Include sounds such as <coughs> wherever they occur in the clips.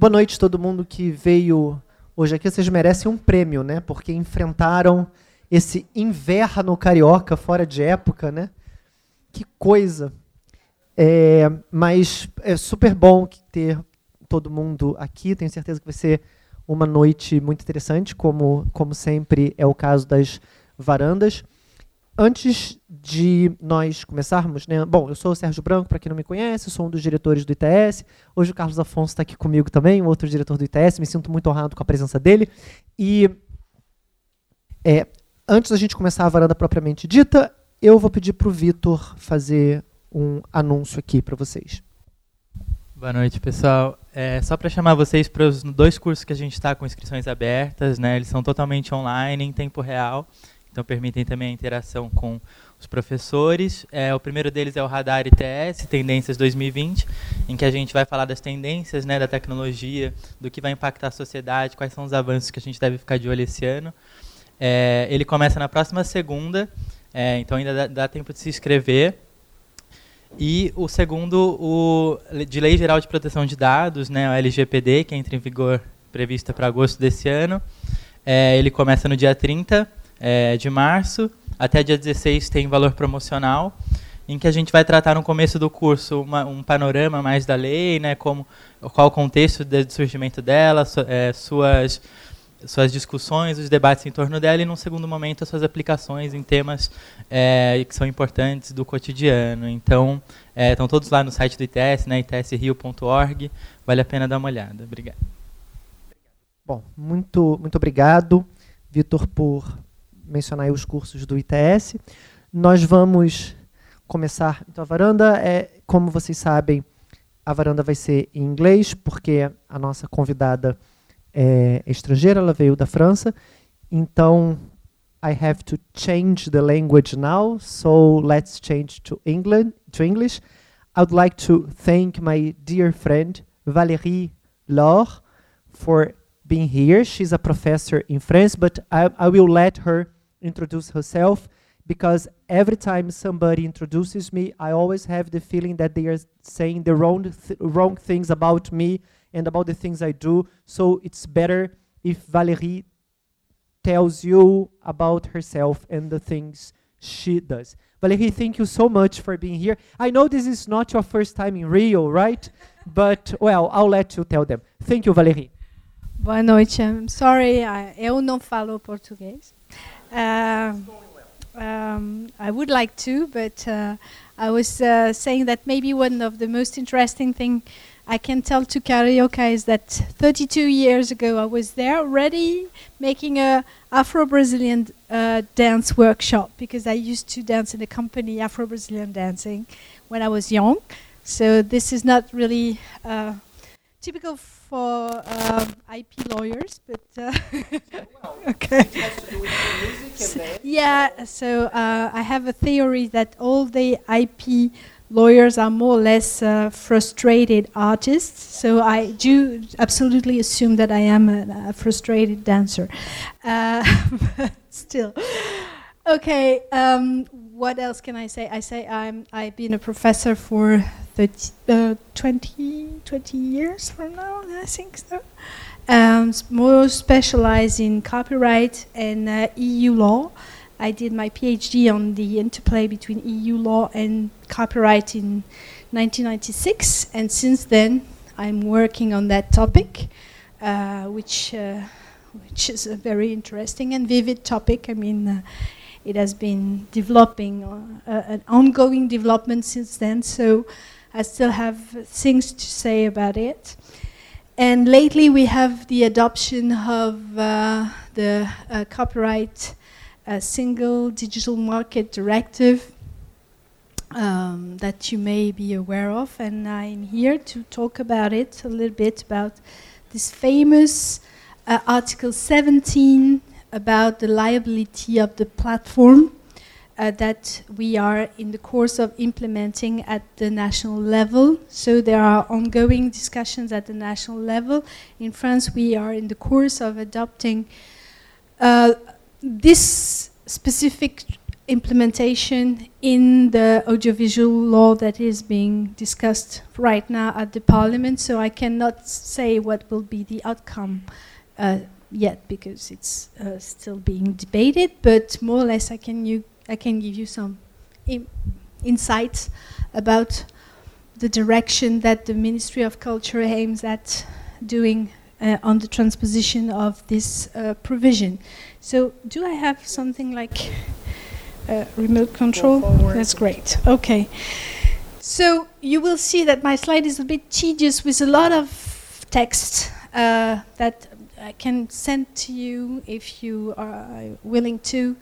Boa noite todo mundo que veio hoje aqui. Vocês merecem um prêmio, né? Porque enfrentaram esse inverno carioca fora de época, né? Que coisa. É, mas é super bom ter todo mundo aqui. Tenho certeza que vai ser uma noite muito interessante, como, como sempre é o caso das varandas. Antes de nós começarmos, né? Bom, eu sou o Sérgio Branco, para quem não me conhece, sou um dos diretores do ITS. Hoje o Carlos Afonso está aqui comigo também, outro diretor do ITS. Me sinto muito honrado com a presença dele. E é, antes da gente começar a varanda propriamente dita, eu vou pedir para o Vitor fazer um anúncio aqui para vocês. Boa noite, pessoal. É, só para chamar vocês para os dois cursos que a gente está com inscrições abertas, né? Eles são totalmente online, em tempo real, então permitem também a interação com os professores. É, o primeiro deles é o Radar ITS, Tendências 2020, em que a gente vai falar das tendências né, da tecnologia, do que vai impactar a sociedade, quais são os avanços que a gente deve ficar de olho esse ano. É, ele começa na próxima segunda, é, então ainda dá, dá tempo de se inscrever. E o segundo, o de Lei Geral de Proteção de Dados, né, o LGPD, que entra em vigor prevista para agosto desse ano. É, ele começa no dia 30 é, de março, até dia 16 tem valor promocional, em que a gente vai tratar no começo do curso uma, um panorama mais da lei, né, como, qual o contexto do surgimento dela, su, é, suas suas discussões, os debates em torno dela e, num segundo momento, as suas aplicações em temas é, que são importantes do cotidiano. Então, é, estão todos lá no site do ITS, né, itsrio.org. Vale a pena dar uma olhada. Obrigado. Bom, muito, muito obrigado, Vitor, por mencionar os cursos do ITS. Nós vamos começar. Então, a varanda é, como vocês sabem, a varanda vai ser em inglês, porque a nossa convidada é estrangeira, ela veio da França. Então, I have to change the language now, so let's change to England, to English. I would like to thank my dear friend Valérie Laure for being here. She's a professor in France, but I, I will let her introduce herself because every time somebody introduces me, I always have the feeling that they are saying the wrong, th wrong things about me and about the things I do. So it's better if Valerie tells you about herself and the things she does. Valerie, thank you so much for being here. I know this is not your first time in Rio, right? <laughs> but, well, I'll let you tell them. Thank you, Valerie. Boa noite. I'm sorry, I, eu não falo português. Uh, um, I would like to, but uh, I was uh, saying that maybe one of the most interesting thing I can tell to Carioca is that 32 years ago I was there already making a Afro-Brazilian uh, dance workshop because I used to dance in a company Afro-Brazilian dancing when I was young. So this is not really uh, typical for uh, IP lawyers, but uh, <laughs> okay. So yeah, so uh, I have a theory that all the IP lawyers are more or less uh, frustrated artists. So I do absolutely assume that I am a, a frustrated dancer. Uh, <laughs> still. Okay, um, what else can I say? I say I'm, I've been a professor for 30, uh, 20, 20 years from now, I think so. Um, more specialized in copyright and uh, EU law. I did my PhD on the interplay between EU law and copyright in 1996, and since then I'm working on that topic, uh, which uh, which is a very interesting and vivid topic. I mean, uh, it has been developing, uh, an ongoing development since then. So I still have things to say about it. And lately we have the adoption of uh, the uh, copyright a single digital market directive um, that you may be aware of, and I'm here to talk about it a little bit about this famous uh, Article 17 about the liability of the platform uh, that we are in the course of implementing at the national level. So there are ongoing discussions at the national level. In France, we are in the course of adopting uh, this specific implementation in the audiovisual law that is being discussed right now at the parliament. So I cannot say what will be the outcome uh, yet because it's uh, still being debated. But more or less, I can you I can give you some insights about the direction that the Ministry of Culture aims at doing uh, on the transposition of this uh, provision. So, do I have something like uh, remote control? That's great. Okay. So, you will see that my slide is a bit tedious with a lot of text uh, that I can send to you if you are willing to,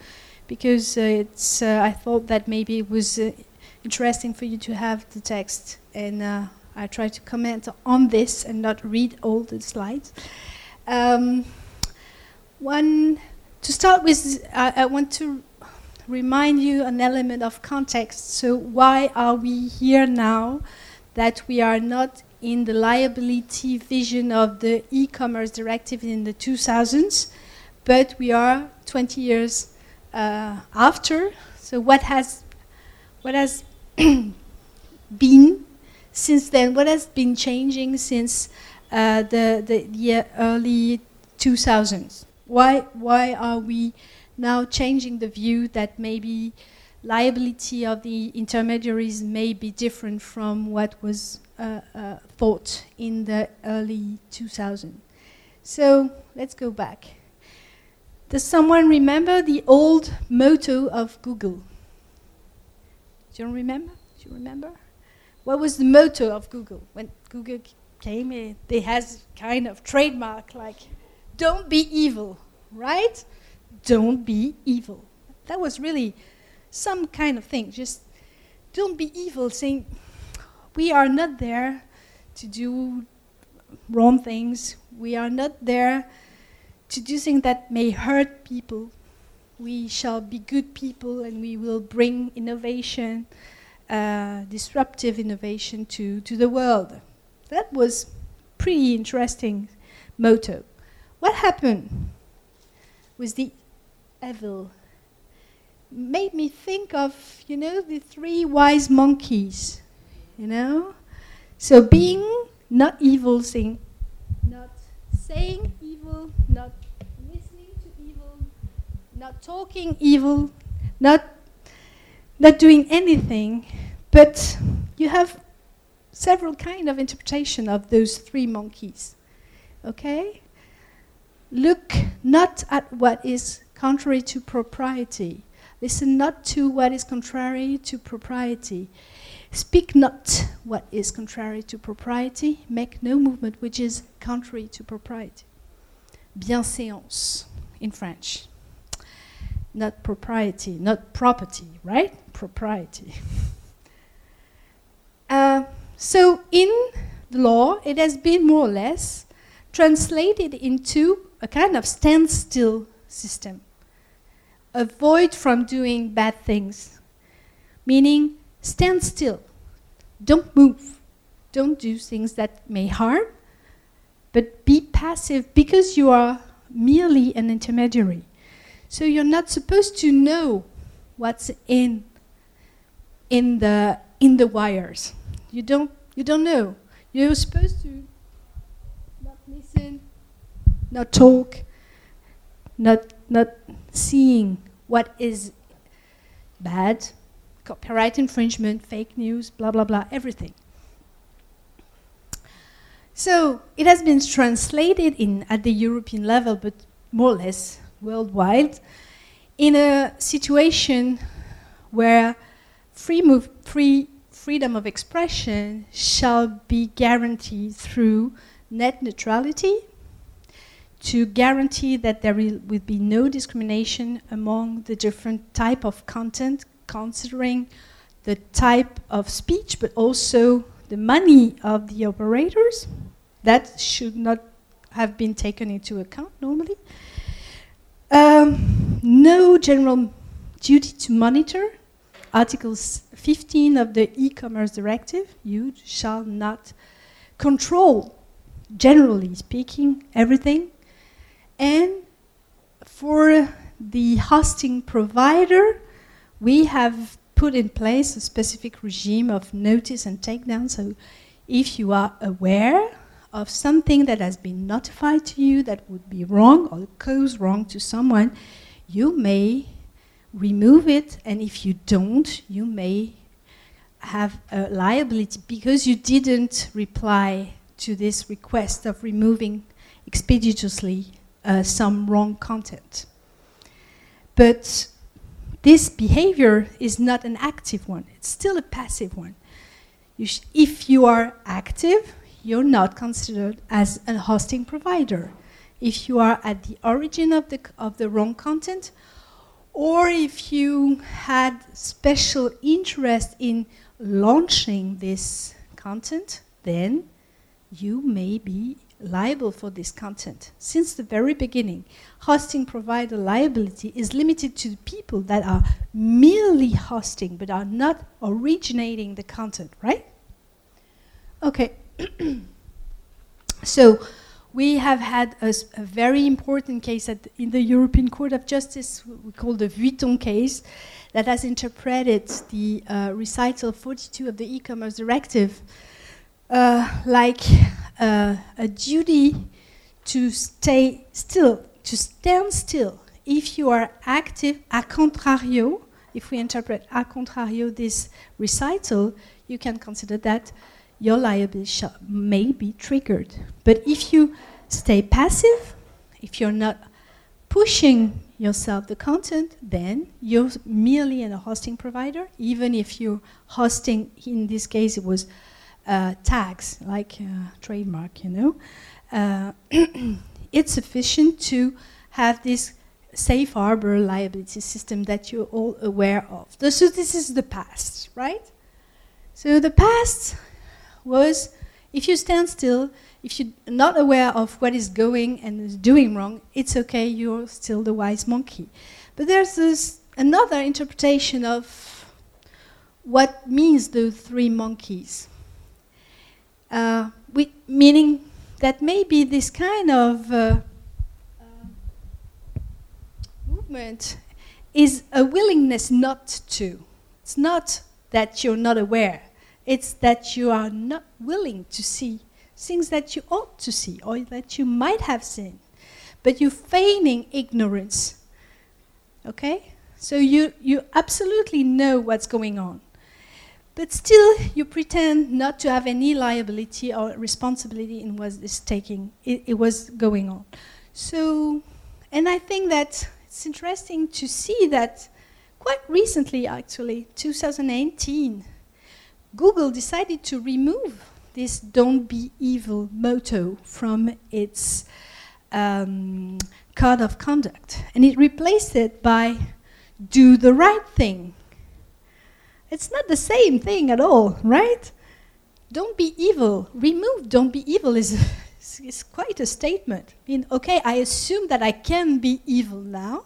because uh, it's. Uh, I thought that maybe it was interesting for you to have the text and I try to comment on this and not read all the slides. Um, one, to start with, I, I want to remind you an element of context. So, why are we here now that we are not in the liability vision of the e commerce directive in the 2000s, but we are 20 years uh, after? So, what has, what has <clears throat> been since then, what has been changing since uh, the, the, the early 2000s? Why, why are we now changing the view that maybe liability of the intermediaries may be different from what was uh, uh, thought in the early 2000s? So let's go back. Does someone remember the old motto of Google? Do you remember? Do you remember? what was the motto of Google when Google came in? They has kind of trademark like, "Don't be evil," right? Don't be evil. That was really some kind of thing. Just don't be evil, saying we are not there to do wrong things. We are not there to do things that may hurt people. We shall be good people and we will bring innovation uh, disruptive innovation to, to the world. That was pretty interesting motto. What happened with the evil? Made me think of, you know, the three wise monkeys, you know? So being not evil, saying, not saying evil, not listening to evil, not talking evil, not not doing anything, but you have several kind of interpretation of those three monkeys. Okay? Look not at what is contrary to propriety. Listen not to what is contrary to propriety. Speak not what is contrary to propriety. Make no movement which is contrary to propriety. Bienséance in French not propriety, not property, right? Propriety. <laughs> uh, so in the law, it has been more or less translated into a kind of standstill system. Avoid from doing bad things, meaning stand still, don't move, don't do things that may harm, but be passive because you are merely an intermediary. So you're not supposed to know what's in in the in the wires. You don't you don't know. You're supposed to not listen, not talk, not not seeing what is bad, copyright infringement, fake news, blah blah blah, everything. So it has been translated in at the European level, but more or less worldwide in a situation where free, move, free freedom of expression shall be guaranteed through net neutrality to guarantee that there will, be no discrimination among the different type of content considering the type of speech but also the money of the operators that should not have been taken into account normally um, no general duty to monitor. Article 15 of the e-commerce directive, you shall not control, generally speaking, everything. And for the hosting provider, we have put in place a specific regime of notice and takedown. So if you are aware of something that has been notified to you that would be wrong or cause wrong to someone, you may remove it, and if you don't, you may have a liability because you didn't reply to this request of removing expeditiously uh, some wrong content. But this behavior is not an active one, it's still a passive one. You if you are active, you're not considered as a hosting provider. If you are at the origin of the, of the wrong content, or if you had special interest in launching this content, then you may be liable for this content. Since the very beginning, hosting provider liability is limited to people that are merely hosting but are not originating the content, right? Okay. <clears throat> so we have had a, a very important case at, in the European Court of Justice, we call the Vuitton case, that has interpreted the uh, recital 42 of the e-commerce directive uh, like uh, a duty to stay still, to stand still. If you are active, a contrario, if we interpret a contrario this recital, you can consider that your liability may be triggered. But if you stay passive, if you're not pushing yourself the content, then you're merely a hosting provider, even if you're hosting, in this case, it was uh, tags, like uh, trademark, you know. Uh, <clears throat> it's sufficient to have this safe harbor liability system that you're all aware of. So this is the past, right? So the past was if you stand still, if you're not aware of what is going and is doing wrong, it's okay, you're still the wise monkey. But there's this another interpretation of what means the three monkeys. Uh, we, meaning that maybe this kind of uh, movement is a willingness not to. It's not that you're not aware. It's that you are not willing to see things that you ought to see or that you might have seen, but you're feigning ignorance. Okay? So you, you absolutely know what's going on. But still, you pretend not to have any liability or responsibility in what is taking, it, it was going on. So, and I think that it's interesting to see that quite recently, actually, 2018, Google decided to remove this don't be evil motto from its um, code of conduct. And it replaced it by do the right thing. It's not the same thing at all, right? Don't be evil. Remove don't be evil is, is quite a statement. I mean, okay, I assume that I can be evil now.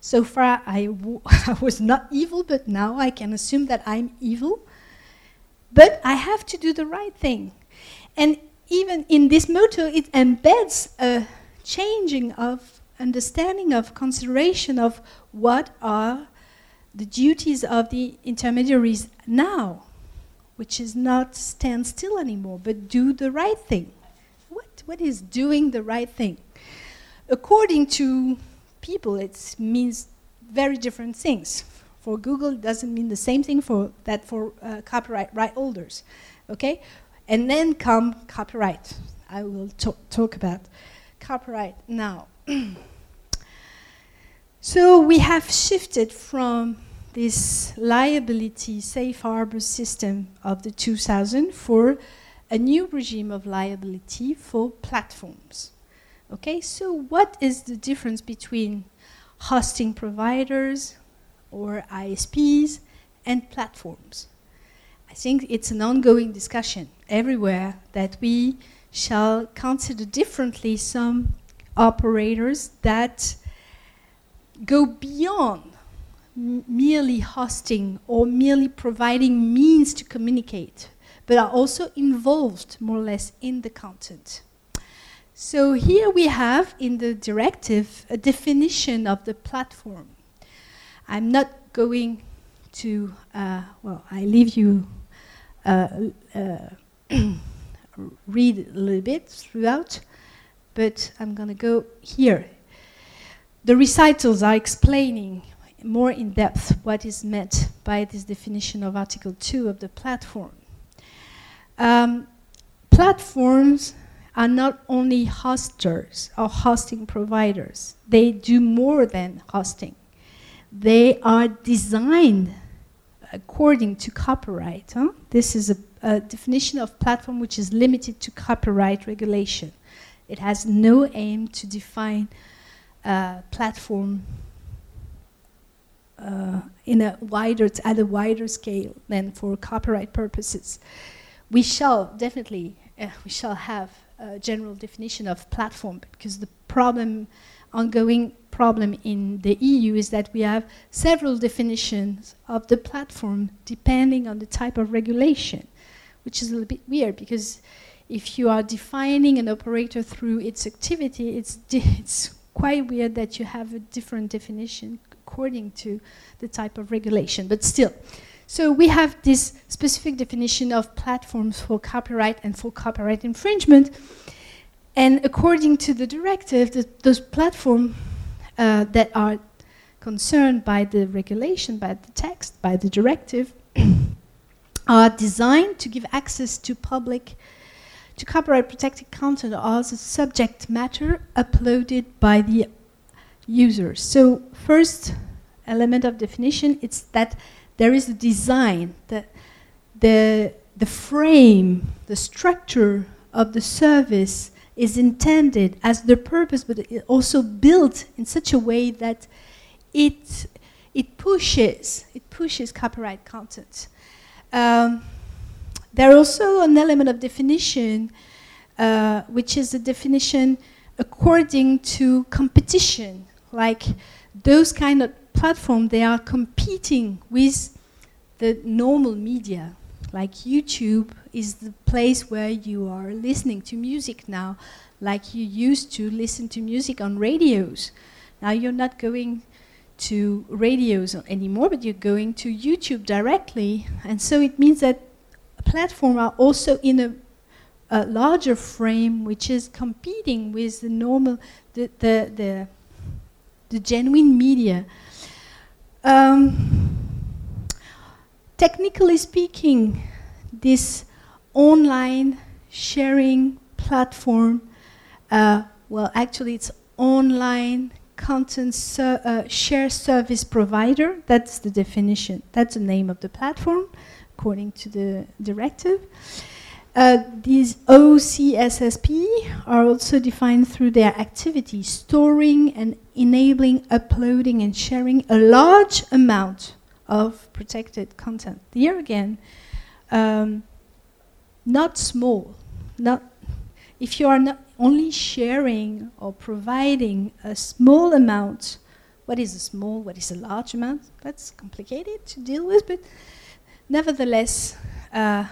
So far, I, <laughs> I was not evil, but now I can assume that I'm evil. But I have to do the right thing. And even in this motto, it embeds a changing of understanding of consideration of what are the duties of the intermediaries now, which is not stand still anymore, but do the right thing. What, what is doing the right thing? According to people, it means very different things for Google it doesn't mean the same thing for that for uh, copyright right holders. Okay? And then come copyright. I will talk about copyright now. <clears throat> so we have shifted from this liability safe harbor system of the 2000 for a new regime of liability for platforms. Okay, so what is the difference between hosting providers, or ISPs and platforms. I think it's an ongoing discussion everywhere that we shall consider differently some operators that go beyond merely hosting or merely providing means to communicate, but are also involved more or less in the content. So here we have in the directive a definition of the platform. I'm not going to, uh, well, I leave you uh, uh, <clears throat> read a little bit throughout, but I'm going to go here. The recitals are explaining more in depth what is meant by this definition of Article 2 of the platform. Um, platforms are not only hosters or hosting providers, they do more than hosting. They are designed according to copyright. Huh? This is a, a definition of platform which is limited to copyright regulation. It has no aim to define a platform uh, in a wider at a wider scale than for copyright purposes. We shall definitely uh, we shall have a general definition of platform because the problem ongoing problem in the EU is that we have several definitions of the platform depending on the type of regulation, which is a little bit weird because if you are defining an operator through its activity, it's, <laughs> it's quite weird that you have a different definition according to the type of regulation. But still, so we have this specific definition of platforms for copyright and for copyright infringement. And according to the directive, the, those platforms uh, that are concerned by the regulation, by the text, by the directive, <clears throat> are designed to give access to public, to copyright protected content as subject matter uploaded by the users. So first element of definition, it's that there is a design, that the, the frame, the structure of the service is intended as the purpose, but also built in such a way that it it pushes it pushes copyright content. Um, there also an element of definition, uh, which is a definition according to competition, like those kind of platforms. They are competing with the normal media, like YouTube is the place where you are listening to music now, like you used to listen to music on radios. Now you're not going to radios anymore, but you're going to YouTube directly. And so it means that platforms are also in a, a, larger frame which is competing with the normal, the, the, the, the genuine media. Um, technically speaking, this online sharing platform, uh, well, actually, it's online content ser uh, share service provider. That's the definition. That's the name of the platform, according to the directive. Uh, these OCSSP are also defined through their activity, storing and enabling uploading and sharing a large amount of protected content. Here again, um, not small, not if you are not only sharing or providing a small amount, what is a small, what is a large amount? That's complicated to deal with, but nevertheless, uh,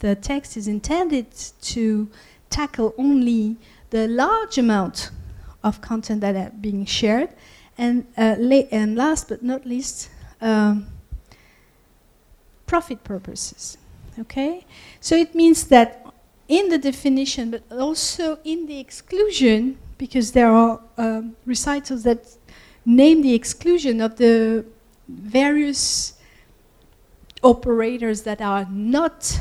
the text is intended to tackle only the large amount of content that are being shared, and uh, and last but not least, um, profit purposes. Okay? So it means that in the definition, but also in the exclusion, because there are um, recitals that name the exclusion of the various operators that are not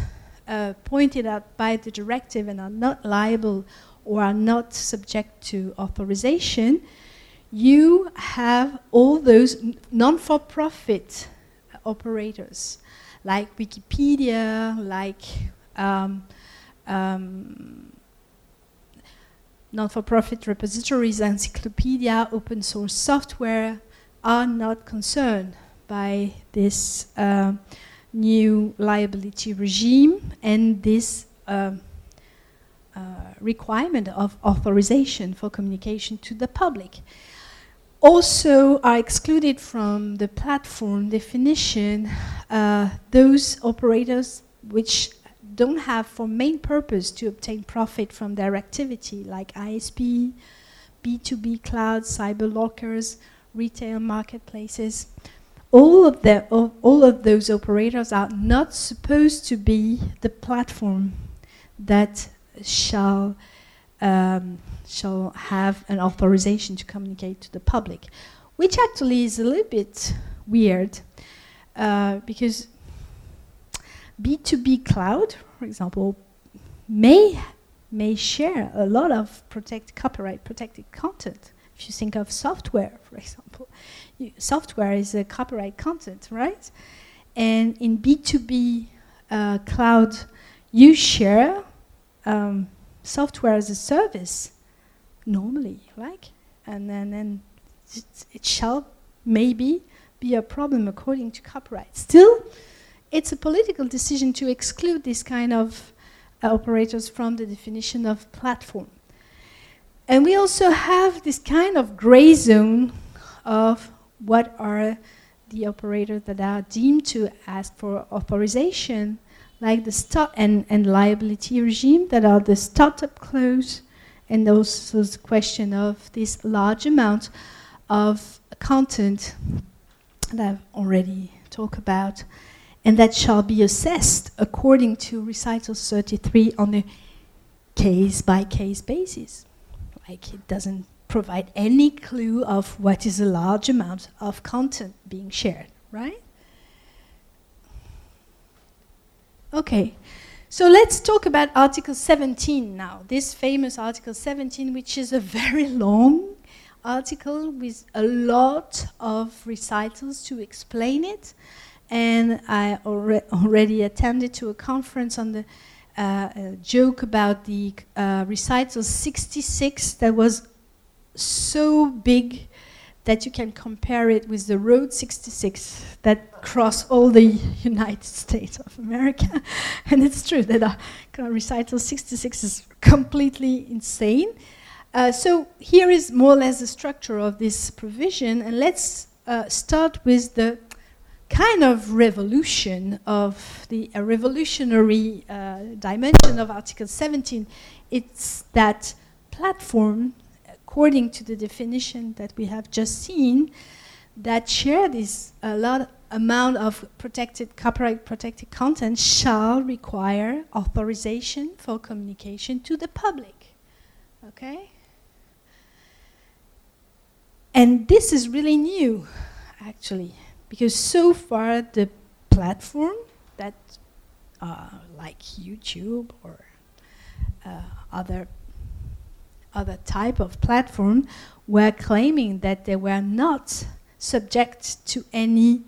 uh, pointed out by the directive and are not liable or are not subject to authorization, you have all those non for profit operators like Wikipedia, like um, um, non-for-profit repositories, encyclopedia, open source software are not concerned by this uh, new liability regime and this uh, uh, requirement of authorization for communication to the public. Also are excluded from the platform definition uh, those operators which don't have for main purpose to obtain profit from their activity, like ISP, B2B cloud, cyber lockers, retail marketplaces, all of the all, of those operators are not supposed to be the platform that shall um, shall have an authorization to communicate to the public, which actually is a little bit weird uh, because B2B cloud, for example, may may share a lot of protect copyright protected content. If you think of software, for example, software is a copyright content, right? And in B2B uh, cloud, you share um, software as a service normally, like, and then, then it, it shall maybe be a problem according to copyright. Still, it's a political decision to exclude this kind of uh, operators from the definition of platform. And we also have this kind of gray zone of what are the operators that are deemed to ask for authorization, like the start and, and liability regime that are the startup clause, and also the question of this large amount of content that I've already talked about, and that shall be assessed according to recital 33 on a case by case basis. Like it doesn't provide any clue of what is a large amount of content being shared, right? Okay, so let's talk about Article 17 now. This famous Article 17, which is a very long article with a lot of recitals to explain it. And I alre already attended to a conference on the uh, joke about the uh, recital 66 that was so big that you can compare it with the Road 66 that cross all the <laughs> United States of America. <laughs> and it's true that uh, recital 66 is completely insane. Uh, so here is more or less the structure of this provision, and let's uh, start with the kind of revolution of the revolutionary uh, dimension of Article 17. It's that platform according to the definition that we have just seen, that share this a lot amount of protected copyright protected content shall require authorization for communication to the public. Okay? And this is really new, actually, because so far the platform that, uh, like YouTube or uh, other other type of platform were claiming that they were not subject to any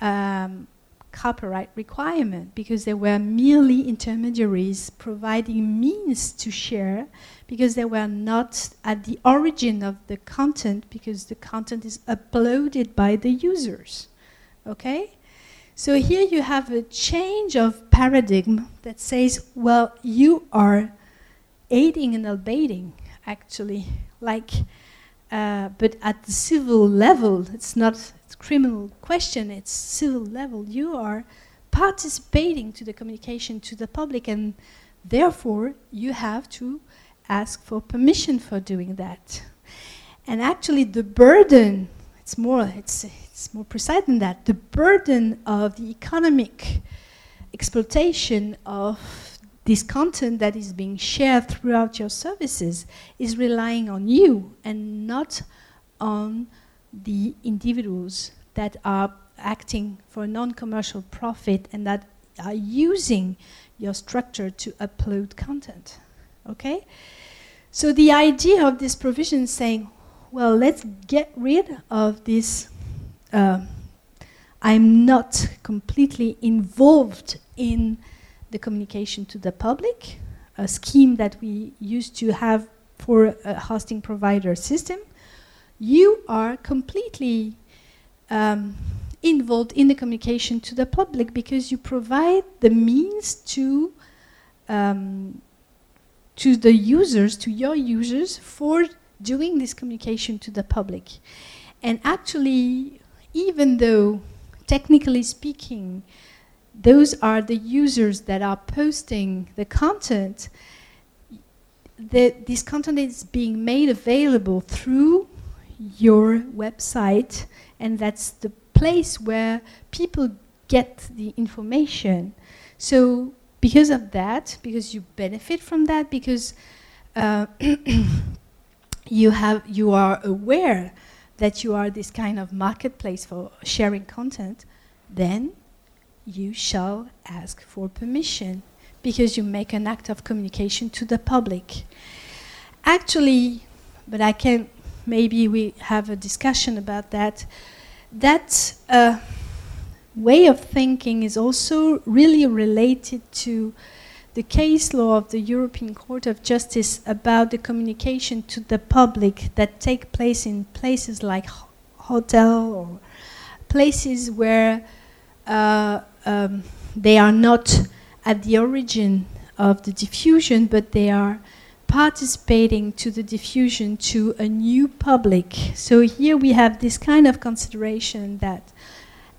um, copyright requirement because they were merely intermediaries providing means to share because they were not at the origin of the content because the content is uploaded by the users. Okay? So here you have a change of paradigm that says, well, you are aiding and abetting, actually. Like, uh, but at the civil level, it's not a criminal question, it's civil level. You are participating to the communication to the public, and therefore you have to ask for permission for doing that. And actually, the burden, it's more, it's, it's more precise than that, the burden of the economic exploitation of this content that is being shared throughout your services is relying on you and not on the individuals that are acting for a non-commercial profit and that are using your structure to upload content. Okay? So the idea of this provision is saying, well, let's get rid of this. Uh, I'm not completely involved in the communication to the public, a scheme that we used to have for a hosting provider system, you are completely um, involved in the communication to the public because you provide the means to um, to the users, to your users, for doing this communication to the public. And actually, even though, technically speaking, those are the users that are posting the content. The, this content is being made available through your website, and that's the place where people get the information. So because of that, because you benefit from that, because uh, <clears throat> you have you are aware that you are this kind of marketplace for sharing content, then you shall ask for permission because you make an act of communication to the public. Actually, but I can maybe we have a discussion about that. That uh, way of thinking is also really related to the case law of the European Court of Justice about the communication to the public that take place in places like ho hotel or places where uh, um, they are not at the origin of the diffusion, but they are participating to the diffusion to a new public. So here we have this kind of consideration that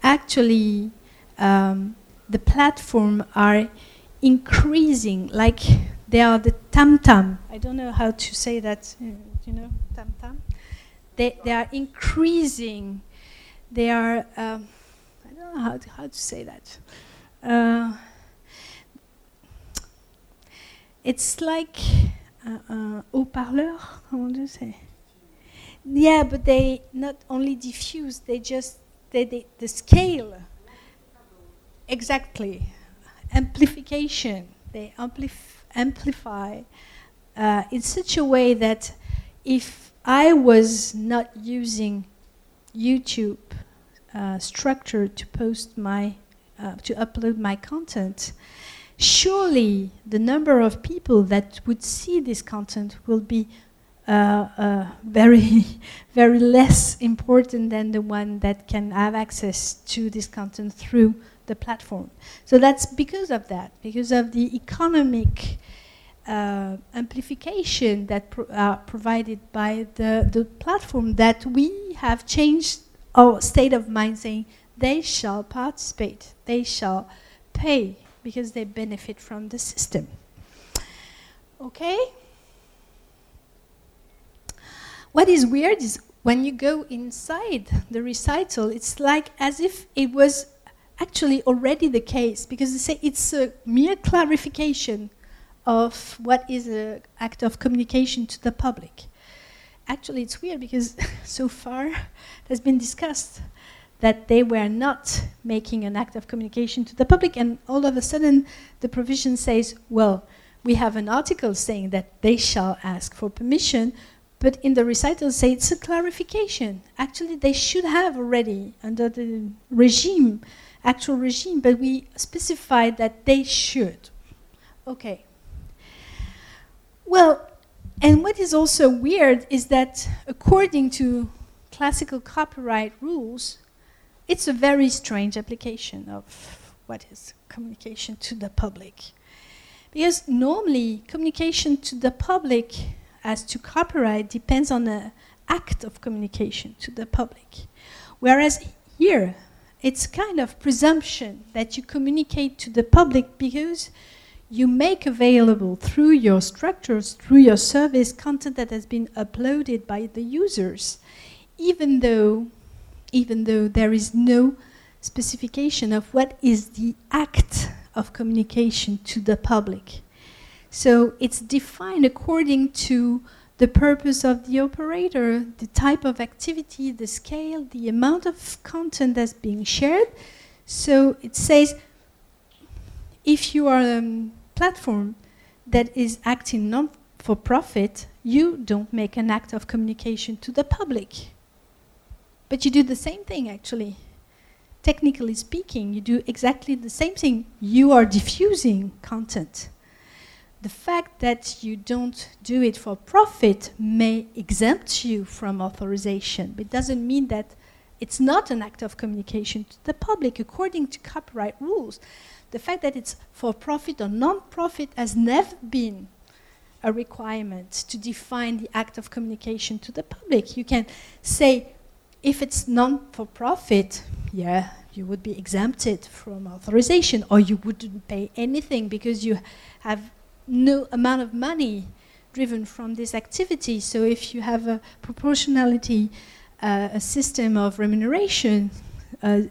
actually um, the platform are increasing, like they are the tam tam. I don't know how to say that. Uh, you know, tam tam. They they are increasing. They are. Um, how to, how to say that. Uh, it's like uh, haut-parleur. Comment do you say? Yeah, but they not only diffuse. They just they, they the scale. Exactly amplification. They amplif amplify uh, in such a way that if I was not using YouTube uh, structure to post my, uh, to upload my content, surely the number of people that would see this content will be uh, uh, very, <laughs> very less important than the one that can have access to this content through the platform. So that's because of that, because of the economic uh, amplification that pro uh, provided by the, the platform that we have changed our state of mind saying they shall participate, they shall pay because they benefit from the system. Okay? What is weird is when you go inside the recital, it's like as if it was actually already the case because they say it's a mere clarification of what is an act of communication to the public. Actually, it's weird because <laughs> so far it has been discussed that they were not making an act of communication to the public, and all of a sudden the provision says, well, we have an article saying that they shall ask for permission, but in the recital say it's a clarification. Actually, they should have already, under the regime, actual regime, but we specified that they should. Okay. Well, and what is also weird is that according to classical copyright rules, it's a very strange application of what is communication to the public. Because normally communication to the public as to copyright depends on the act of communication to the public. Whereas here, it's kind of presumption that you communicate to the public because you make available through your structures, through your service, content that has been uploaded by the users, even though, even though there is no specification of what is the act of communication to the public. So it's defined according to the purpose of the operator, the type of activity, the scale, the amount of content that's being shared. So it says if you are a platform that is acting non for profit, you don't make an act of communication to the public. But you do the same thing actually. Technically speaking, you do exactly the same thing. You are diffusing content the fact that you don't do it for profit may exempt you from authorization, but it doesn't mean that it's not an act of communication to the public according to copyright rules. The fact that it's for profit or non profit has never been a requirement to define the act of communication to the public. You can say, if it's non for profit, yeah, you would be exempted from authorization, or you wouldn't pay anything because you have no amount of money driven from this activity. So if you have a proportionality, uh, a system of remuneration, uh,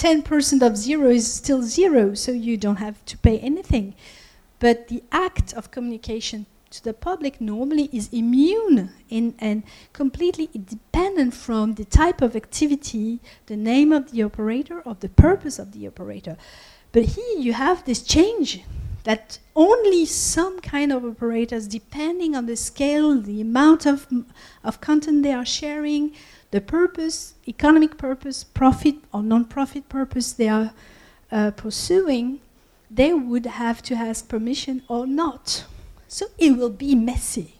10% of zero is still zero, so you don't have to pay anything. But the act of communication to the public normally is immune in, and completely dependent from the type of activity, the name of the operator, of the purpose of the operator. But here you have this change that only some kind of operators, depending on the scale, the amount of, of content they are sharing, the purpose, economic purpose, profit or non-profit purpose they are uh, pursuing, they would have to ask permission or not. So it will be messy,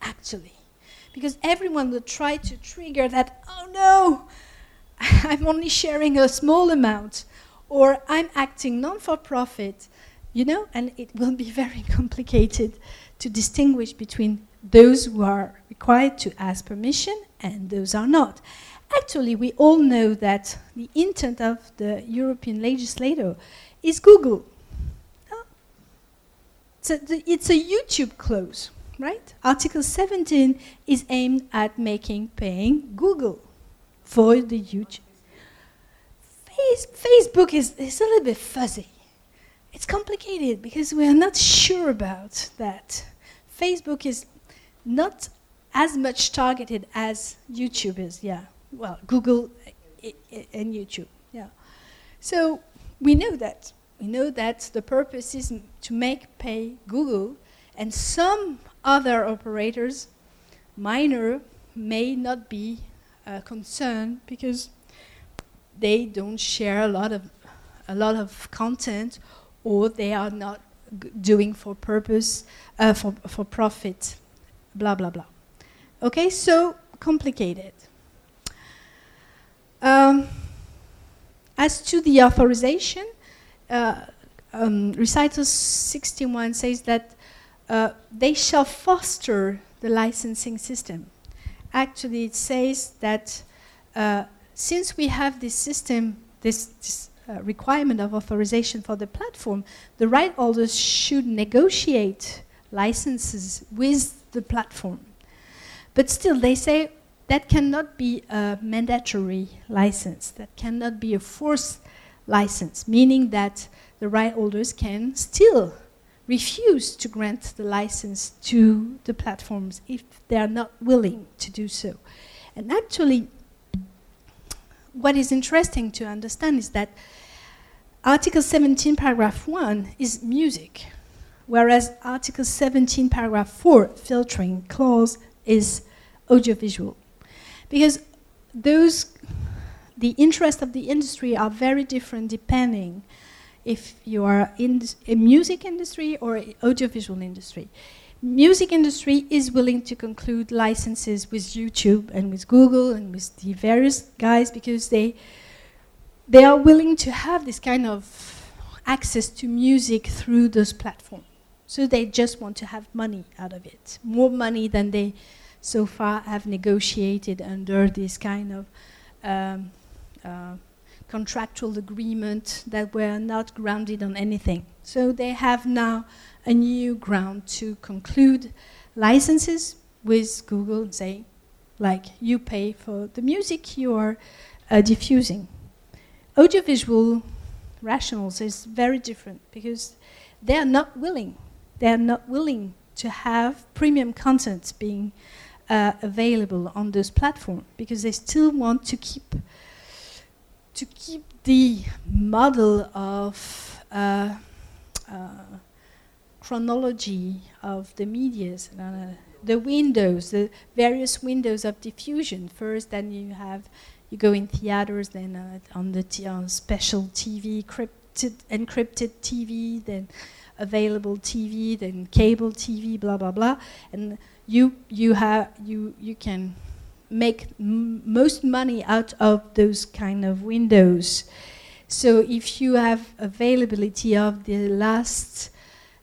actually, because everyone will try to trigger that, oh no, <laughs> I'm only sharing a small amount, or I'm acting non for profit, you know, and it will be <laughs> very complicated to distinguish between those who are required to ask permission and those are not. Actually, we all know that the intent of the European legislator is Google. So it's a YouTube clause, right? Article 17 is aimed at making paying Google for the YouTube. Face, Facebook is, is a little bit fuzzy. It's complicated because we are not sure about that. Facebook is not as much targeted as YouTube is, yeah. Well, Google and YouTube, yeah. So we know that we know that the purpose is to make pay Google, and some other operators, minor, may not be uh, concerned because they don't share a lot of a lot of content, or they are not doing for purpose uh, for for profit, blah blah blah. Okay, so complicated. Um, as to the authorization, uh, um, recital 61 says that uh, they shall foster the licensing system. Actually, it says that uh, since we have this system, this, this uh, requirement of authorization for the platform, the right holders should negotiate licenses with the platform. But still, they say that cannot be a mandatory license, that cannot be a forced license, meaning that the right holders can still refuse to grant the license to the platforms if they are not willing to do so. And actually, what is interesting to understand is that Article 17, paragraph 1 is music, whereas Article 17, paragraph 4, filtering clause, is audiovisual. Because those the interests of the industry are very different depending if you are in a music industry or audiovisual industry. Music industry is willing to conclude licenses with YouTube and with Google and with the various guys because they they are willing to have this kind of access to music through those platforms. So they just want to have money out of it, more money than they so far have negotiated under this kind of um, uh, contractual agreement that were not grounded on anything. So they have now a new ground to conclude licenses with Google and say, like, you pay for the music you are uh, diffusing. Audiovisual rationals is very different because they are not willing. They are not willing to have premium content being uh, available on this platform because they still want to keep to keep the model of uh, uh, chronology of the medias, uh, the windows, the various windows of diffusion. First, then you have you go in theaters, then uh, on the on special TV, crypted, encrypted TV, then available TV, then cable TV, blah blah blah, and you you have you you can make most money out of those kind of windows. So if you have availability of the last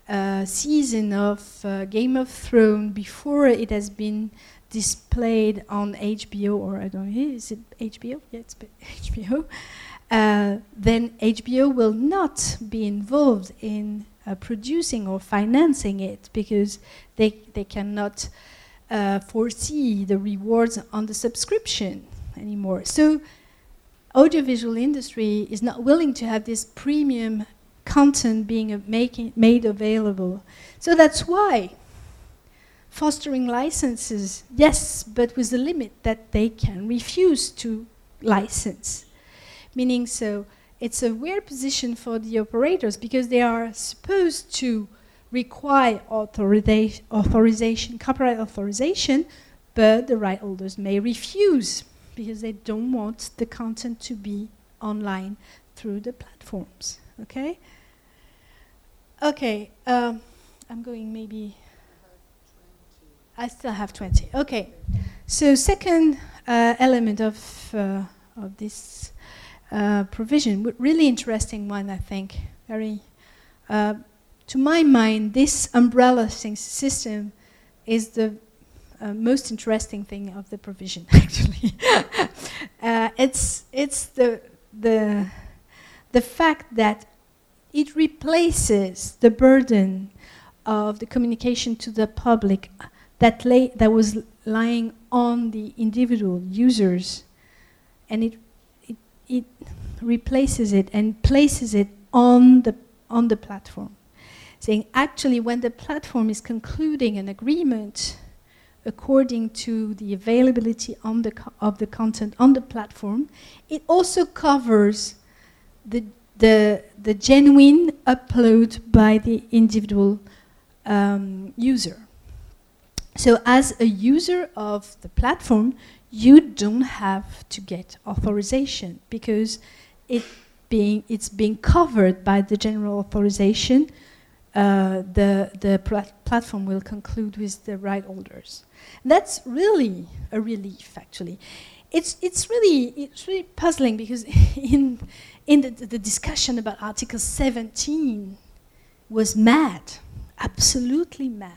uh, season of uh, Game of Thrones before it has been displayed on HBO or I don't know, is it HBO? Yeah, it's <laughs> HBO. Uh, then HBO will not be involved in uh, producing or financing it because they they cannot uh, foresee the rewards on the subscription anymore. So audiovisual industry is not willing to have this premium content being making, made available. So that's why fostering licenses, yes, but with the limit that they can refuse to license. Meaning, so it's a weird position for the operators because they are supposed to require authoriza authorization, copyright authorization, but the right holders may refuse because they don't want the content to be online through the platforms. Okay? Okay, um, I'm going maybe. I still have 20. Okay. So, second uh, element of, uh, of this uh, provision, really interesting one, I think. Very, uh, to my mind, this umbrella system is the uh, most interesting thing of the provision, <laughs> actually. <laughs> uh, it's it's the the the fact that it replaces the burden of the communication to the public that lay, that was lying on the individual users, and it it replaces it and places it on the on the platform, saying actually when the platform is concluding an agreement according to the availability the of the content on the platform. It also covers the, the, the genuine upload by the individual um, user. So, as a user of the platform, you don't have to get authorization because it being, it's being covered by the general authorization. Uh, the the platform will conclude with the right holders. That's really a relief, actually. It's, it's, really, it's really puzzling because <laughs> in, in the, the discussion about Article 17 was mad, absolutely mad.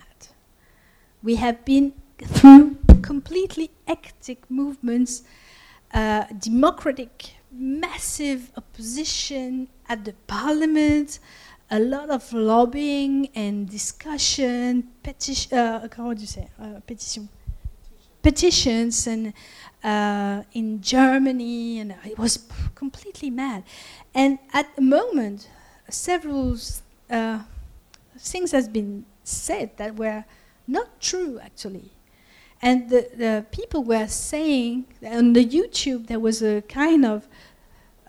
We have been through completely hectic movements, uh, democratic, massive opposition at the parliament, a lot of lobbying and discussion, petition, uh, comment do you say, uh, petition, petitions, and uh, in Germany, and it was completely mad. And at the moment, several uh, things has been said that were not true actually. And the, the people were saying on the YouTube there was a kind of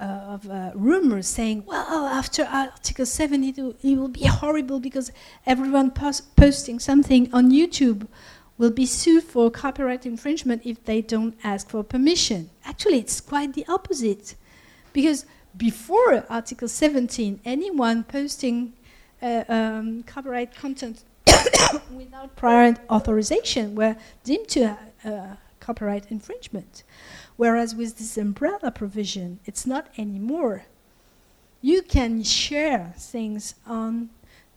uh, of uh, rumors saying, well, after Article 7, it will, it will be horrible because everyone pos posting something on YouTube will be sued for copyright infringement if they don't ask for permission. Actually, it's quite the opposite. Because before Article 17, anyone posting uh, um, copyright content <coughs> without prior authorization were deemed to uh, copyright infringement. Whereas with this umbrella provision, it's not anymore. You can share things on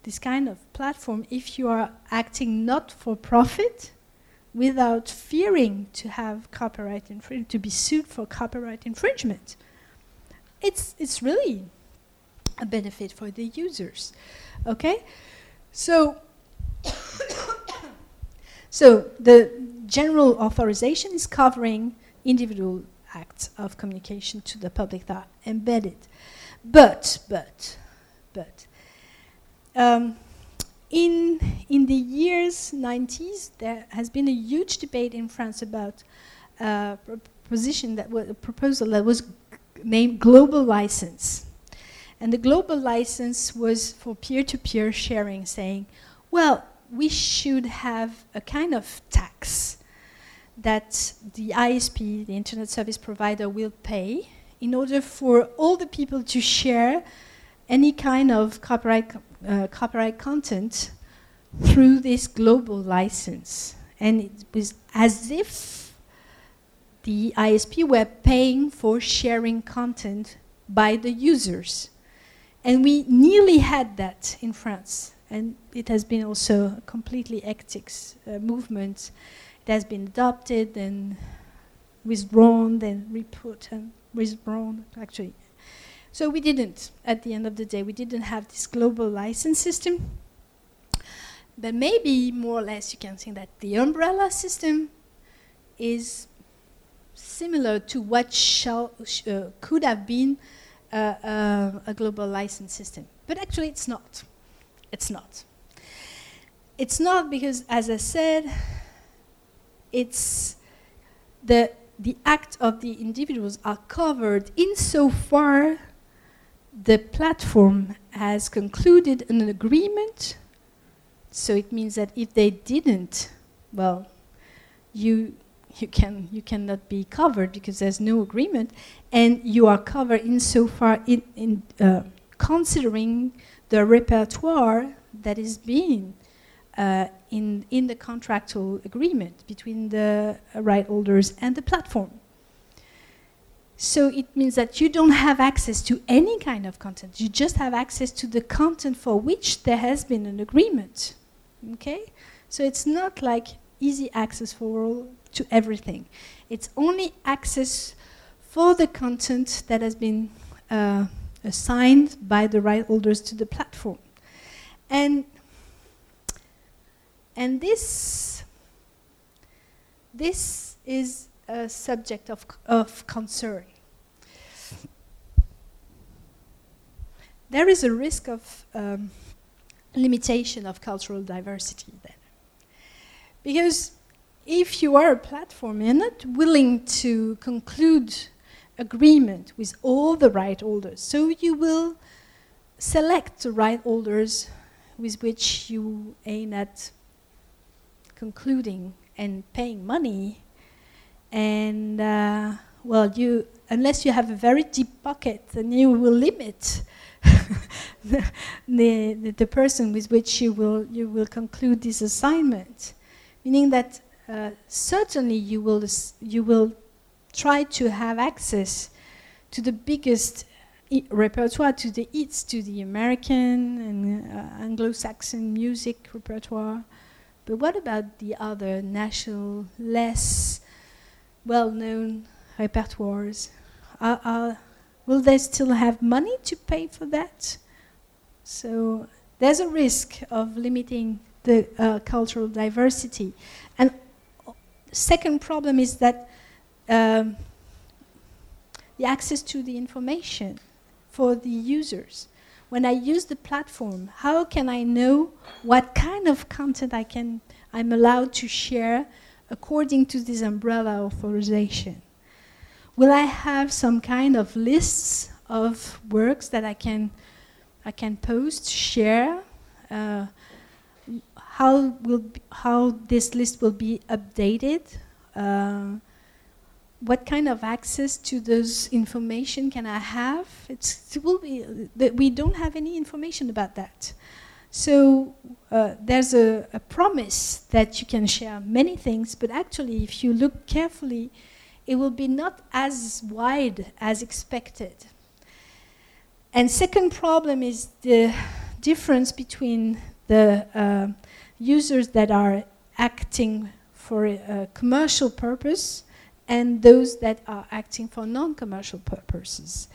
this kind of platform if you are acting not for profit without fearing to have copyright infringement, to be sued for copyright infringement. It's, it's really a benefit for the users. Okay? So, so the general authorization is covering individual acts of communication to the public that are embedded. But, but, but, um, in, in the years 90s, there has been a huge debate in France about uh, a proposition that was a proposal that was named global license. And the global license was for peer-to-peer sharing, saying, well, we should have a kind of tax that the ISP, the internet service provider, will pay in order for all the people to share any kind of copyright, uh, copyright content through this global license. And it was as if the ISP were paying for sharing content by the users. And we nearly had that in France. And it has been also a completely hectic uh, movement it has been adopted and withdrawn, then re-put and withdrawn, actually. So we didn't, at the end of the day, we didn't have this global license system. But maybe more or less you can think that the umbrella system is similar to what shall, sh- uh, could have been uh, uh, a global license system. But actually, it's not. It's not. It's not because, as I said, it's the the act of the individuals are covered insofar the platform has concluded an agreement. So it means that if they didn't, well, you you can you cannot be covered because there's no agreement, and you are covered insofar in, in uh, considering the repertoire that is being uh, in in the contractual agreement between the right holders and the platform. So it means that you don't have access to any kind of content. You just have access to the content for which there has been an agreement. Okay? So it's not like easy access for all to everything. It's only access for the content that has been uh, assigned by the right holders to the platform. And and this this is a subject of, of concern. There is a risk of um, limitation of cultural diversity then. Because if you are a platform, you're not willing to conclude agreement with all the right holders. So you will select the right holders with which you aim at concluding and paying money and uh, well, you unless you have a very deep pocket, then you will limit <laughs> the, the, the, person with which you will you will conclude this assignment, meaning that uh, certainly you will you will try to have access to the biggest repertoire, to the hits, to the American and uh, Anglo-Saxon music repertoire. But what about the other national, less well-known repertoires. Uh, uh, will they still have money to pay for that? So there's a risk of limiting the uh, cultural diversity. And second problem is that um, the access to the information for the users. When I use the platform, how can I know what kind of content I can I'm allowed to share according to this umbrella authorization? Will I have some kind of lists of works that I can, I can post, share? Uh, how, will how this list will be updated? Uh, what kind of access to those information can I have? It's, it will be that we don't have any information about that. So uh, there's a, a, promise that you can share many things, but actually, if you look carefully, it will be not as wide as expected. And second problem is the difference between the uh, users that are acting for a commercial purpose and those that are acting for non-commercial purposes.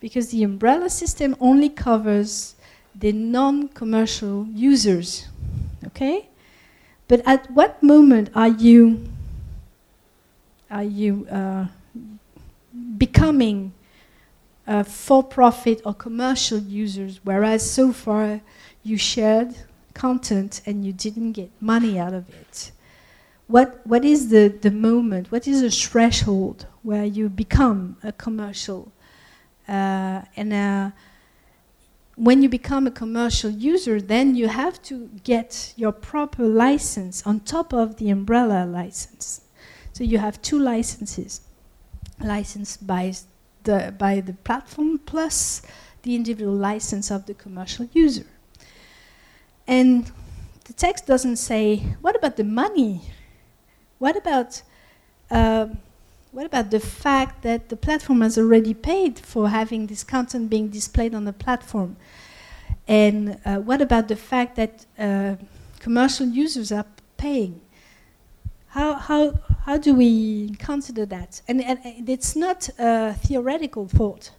Because the umbrella system only covers the non-commercial users. Okay? But at what moment are you are you uh, becoming for-profit or commercial users, whereas so far you shared content and you didn't get money out of it? What what is the, the moment? What is the threshold where you become a commercial uh, and uh, when you become a commercial user, then you have to get your proper license on top of the umbrella license. So you have two licenses, licensed by the by the platform plus the individual license of the commercial user. And the text doesn't say what about the money. What about uh, what about the fact that the platform has already paid for having this content being displayed on the platform? And uh, what about the fact that uh, commercial users are paying? How, how, how do we consider that? And, and it's not a theoretical thought,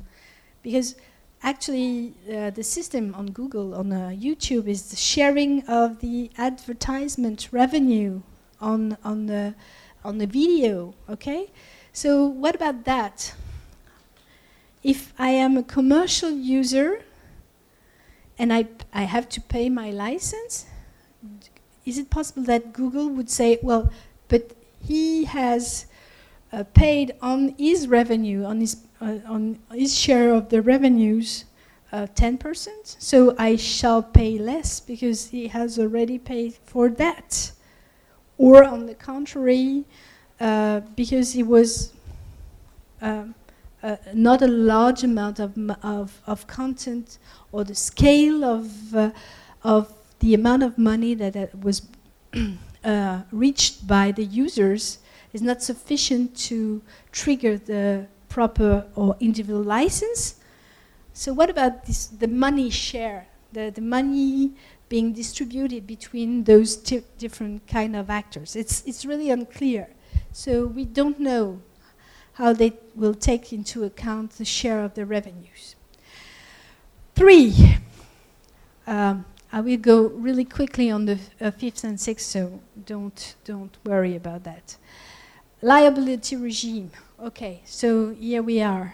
because actually uh, the system on Google, on uh, YouTube, is the sharing of the advertisement revenue on, on, the, on the video, okay? So what about that? If I am a commercial user and I, I have to pay my license, is it possible that Google would say, well, but he has uh, paid on his revenue, on his, uh, on his share of the revenues, uh, 10%, so I shall pay less because he has already paid for that. Or on the contrary, uh, because it was um, uh, not a large amount of, of, of, content or the scale of, uh, of the amount of money that was <clears throat> uh, reached by the users is not sufficient to trigger the proper or individual license. So what about this, the money share, the, the money being distributed between those different kind of actors? It's, it's really unclear. So we don't know how they will take into account the share of the revenues. Three, um, I will go really quickly on the uh, fifth and sixth, so don't, don't worry about that. Liability regime. Okay, so here we are.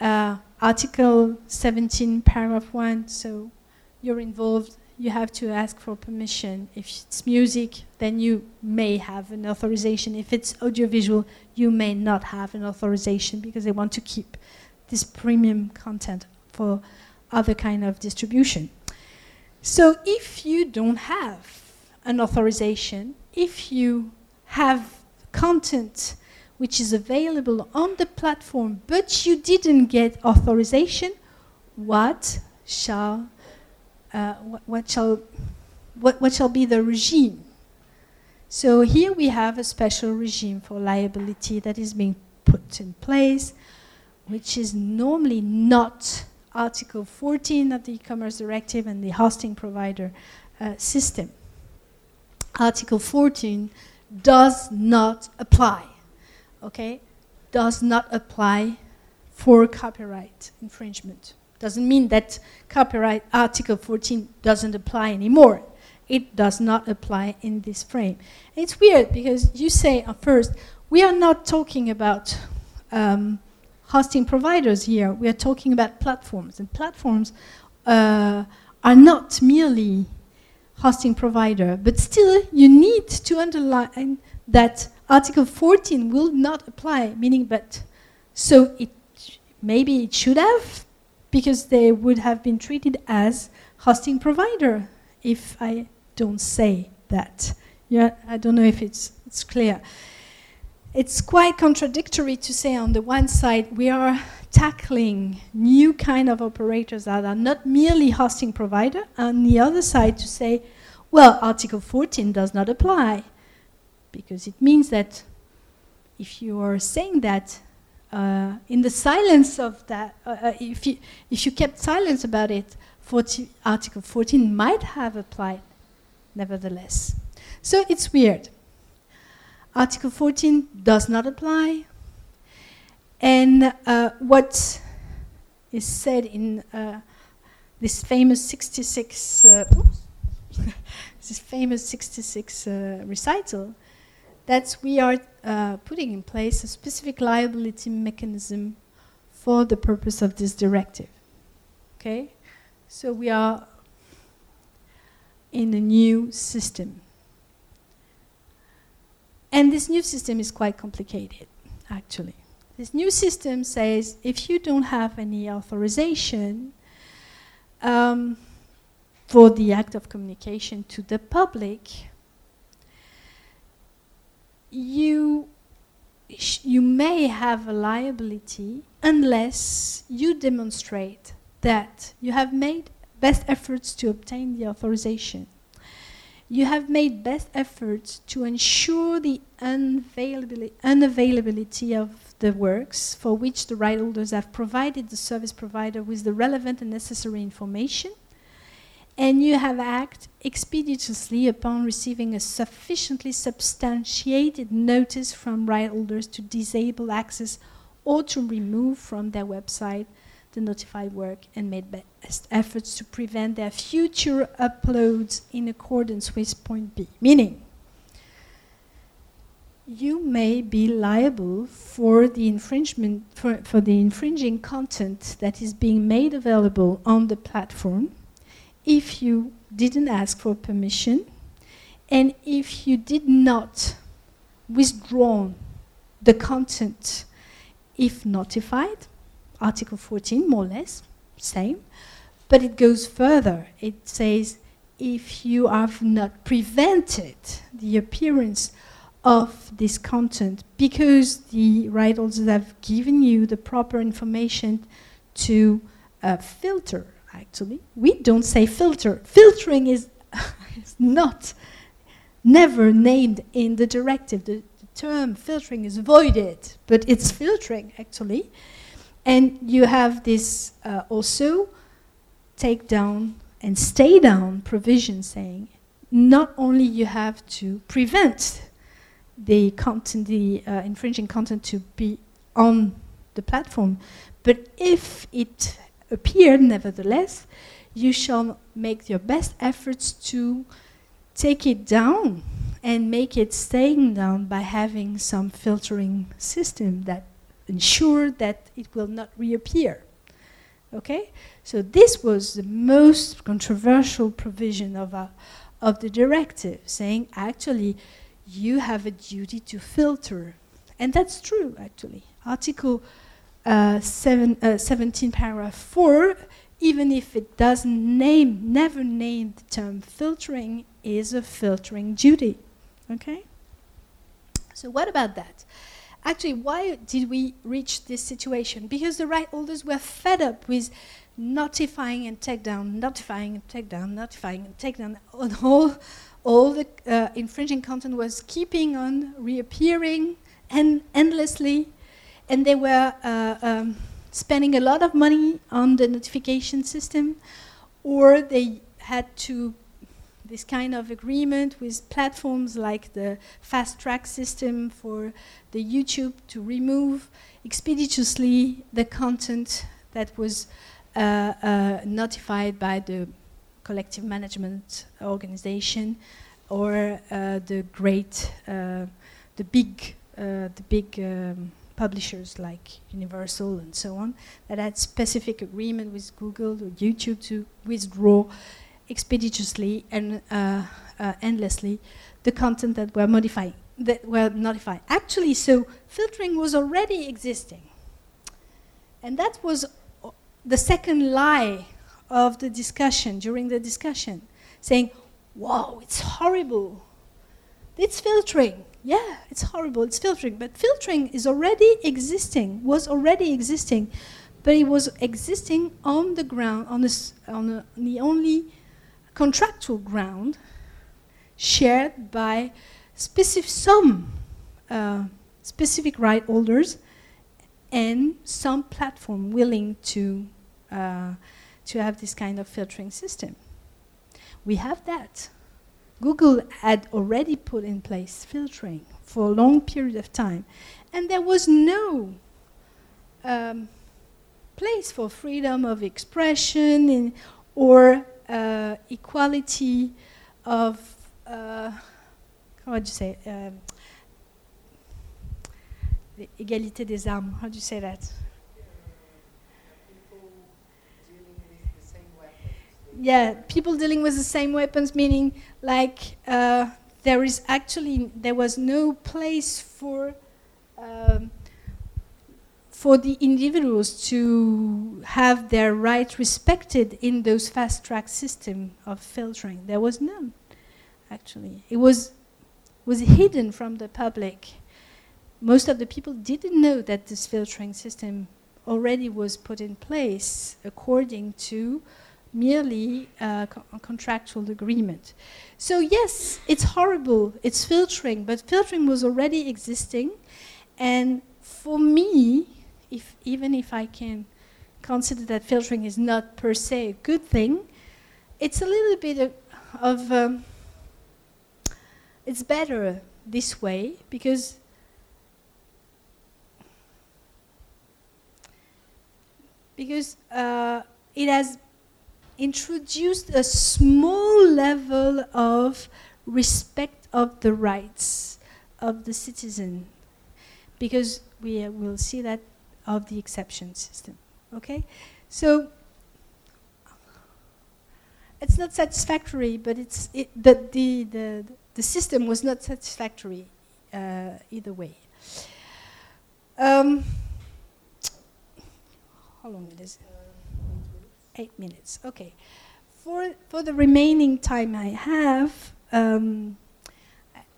Uh, Article 17, paragraph 1, so you're involved, you have to ask for permission. If it's music, then you may have an authorization. If it's audiovisual, you may not have an authorization because they want to keep this premium content for other kind of distribution. So if you don't have an authorization, if you have content which is available on the platform, but you didn't get authorization, what shall, uh, what, what, shall, what, what shall be the regime? So here we have a special regime for liability that is being put in place, which is normally not Article 14 of the e-commerce directive and the hosting provider uh, system. Article 14 does not apply, okay? Does not apply for copyright infringement. Doesn't mean that copyright Article 14 doesn't apply anymore. It does not apply in this frame. It's weird because you say at first, we are not talking about um, hosting providers here. We are talking about platforms, and platforms uh, are not merely hosting provider, but still you need to underline that Article 14 will not apply, meaning but so it maybe it should have, because they would have been treated as hosting provider if I don't say that. Yeah, I don't know if it's it's clear it's quite contradictory to say on the one side we are tackling new kind of operators that are not merely hosting provider, and on the other side to say, well, Article 14 does not apply, because it means that if you are saying that uh, in the silence of that, uh, uh, if, you, if you kept silence about it, 40, Article 14 might have applied nevertheless. So it's weird. Article 14 does not apply. And uh, what is said in uh, this famous 66, uh, <laughs> this famous 66 uh, recital, that we are uh, putting in place a specific liability mechanism for the purpose of this directive. Okay, so we are in a new system. And this new system is quite complicated, actually. This new system says if you don't have any authorization um, for the act of communication to the public, you you may have a liability unless you demonstrate that you have made best efforts to obtain the authorization. You have made best efforts to ensure the unavailability of the works for which the right holders have provided the service provider with the relevant and necessary information, and you have acted expeditiously upon receiving a sufficiently substantiated notice from right holders to disable access or to remove from their website the notified work and made best efforts to prevent their future uploads in accordance with point B. Meaning, you may be liable for the infringement for, for the infringing content that is being made available on the platform if you didn't ask for permission and if you did not withdraw the content if notified article 14 more or less same but it goes further. It says if you have not prevented the appearance of this content because the right holders have given you the proper information to uh, filter actually we don't say filter filtering is, <laughs> is not never named in the directive the, the term filtering is voided but it's filtering actually and you have this uh, also take down and stay down provision saying not only you have to prevent the content, the uh, infringing content to be on the platform. But if it appeared, nevertheless, you shall make your best efforts to take it down and make it staying down by having some filtering system that ensure that it will not reappear. Okay? So this was the most controversial provision of, a, of the directive, saying actually you have a duty to filter. And that's true, actually. Article uh, seven, uh, 17, paragraph 4, even if it doesn't name, never name the term filtering, is a filtering duty. Okay? So, what about that? Actually, why did we reach this situation? Because the right holders were fed up with notifying and takedown, notifying and takedown, notifying and takedown. on all all the uh, infringing content was keeping on reappearing and endlessly, and they were uh, um, spending a lot of money on the notification system, or they had to this kind of agreement with platforms like the fast track system for the YouTube to remove expeditiously the content that was uh, uh, notified by the collective management organization or uh, the great, uh, the big, uh, the big um, publishers like Universal and so on that had specific agreement with Google or YouTube to withdraw expeditiously and uh, uh, endlessly the content that were modifying that were notified. Actually, so filtering was already existing, and that was the second lie of the discussion, during the discussion, saying, wow, it's horrible. It's filtering. Yeah, it's horrible. It's filtering. But filtering is already existing, was already existing, but it was existing on the ground, on, this, on the, the only contractual ground shared by specific, some uh, specific right holders and some platform willing to uh, to have this kind of filtering system. We have that. Google had already put in place filtering for a long period of time, and there was no um, place for freedom of expression in, or uh, equality of, uh, how would you say, um, égalité des armes. How do you say that? yeah, people dealing with the same weapons, meaning like uh, there is actually there was no place for um, for the individuals to have their rights respected in those fast track system of filtering. There was none, actually. It was was hidden from the public. Most of the people didn't know that this filtering system already was put in place according to merely a, co contractual agreement. So yes, it's horrible, it's filtering, but filtering was already existing. And for me, if, even if I can consider that filtering is not per se a good thing, it's a little bit of, of um, it's better this way because because uh, it has introduced a small level of respect of the rights of the citizen, because we uh, will see that of the exception system. Okay, so it's not satisfactory, but it's it, the, the the the system was not satisfactory uh, either way. Um, how long is it? Eight minutes. Okay. For for the remaining time I have, um,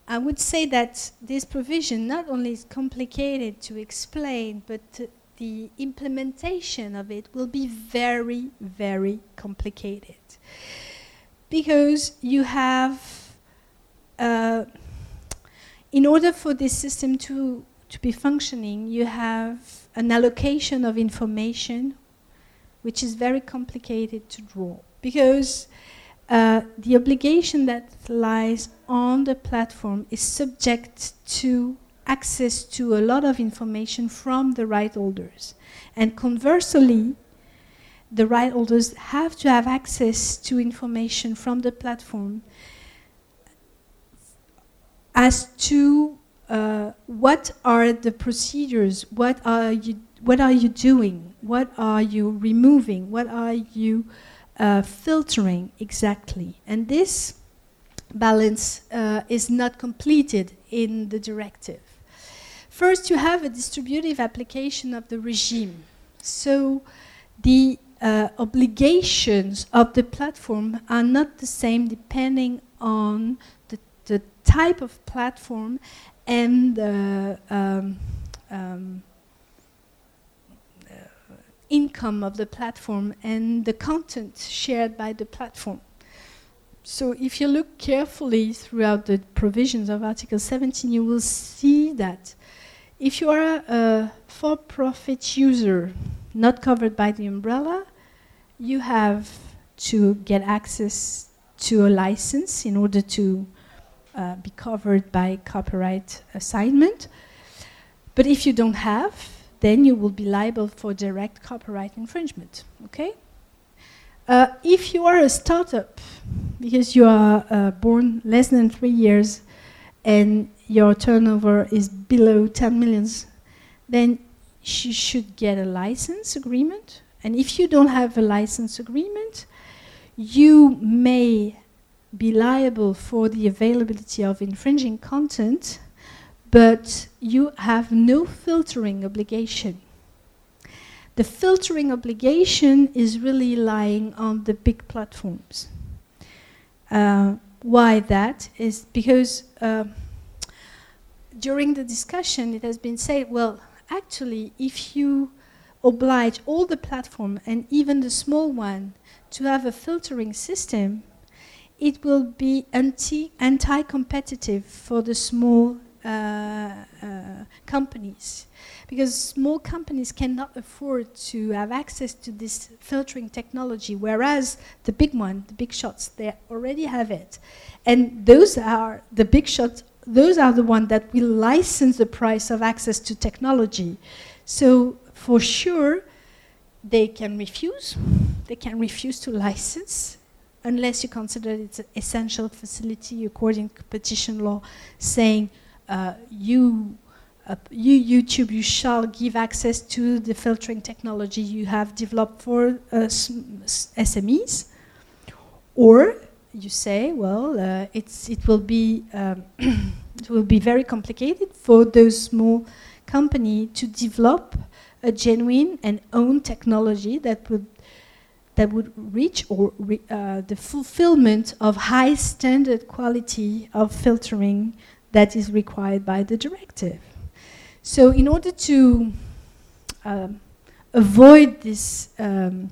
I would say that this provision not only is complicated to explain, but the implementation of it will be very, very complicated. Because you have, uh, in order for this system to, to be functioning, you have an allocation of information which is very complicated to draw. Because uh, the obligation that lies on the platform is subject to access to a lot of information from the right holders. And conversely, the right holders have to have access to information from the platform as to uh, what are the procedures, what are you, what are you doing, what are you removing, what are you uh, filtering exactly, and this balance uh, is not completed in the directive. First, you have a distributive application of the regime. So the uh, obligations of the platform are not the same depending on the, the type of platform and the um, um, income of the platform and the content shared by the platform. So if you look carefully throughout the provisions of Article 17, you will see that if you are a for profit user not covered by the umbrella, you have to get access to a license in order to uh, be covered by copyright assignment. But if you don't have, then you will be liable for direct copyright infringement. Okay? Uh, if you are a startup, because you are uh, born less than three years and your turnover is below 10 millions, then you should get a license agreement. And if you don't have a license agreement, you may be liable for the availability of infringing content, but you have no filtering obligation. The filtering obligation is really lying on the big platforms. Uh, why that is because uh, during the discussion, it has been said, well, actually, if you oblige all the platform and even the small one to have a filtering system, it will be anti anti-competitive for the small Uh, uh, companies because small companies cannot afford to have access to this filtering technology, whereas the big one, the big shots, they already have it, and those are the big shots those are the ones that will license the price of access to technology. So for sure, they can refuse. They can refuse to license unless you consider it's an essential facility according to competition law, saying uh, you, uh, you YouTube, you shall give access to the filtering technology you have developed for uh, SMEs, or you say, well, uh, it's, it will be um, <clears throat> it will be very complicated for those small company to develop a genuine and own technology that would that would reach or re, uh, the fulfillment of high standard quality of filtering that is required by the directive. So, in order to um, avoid this um,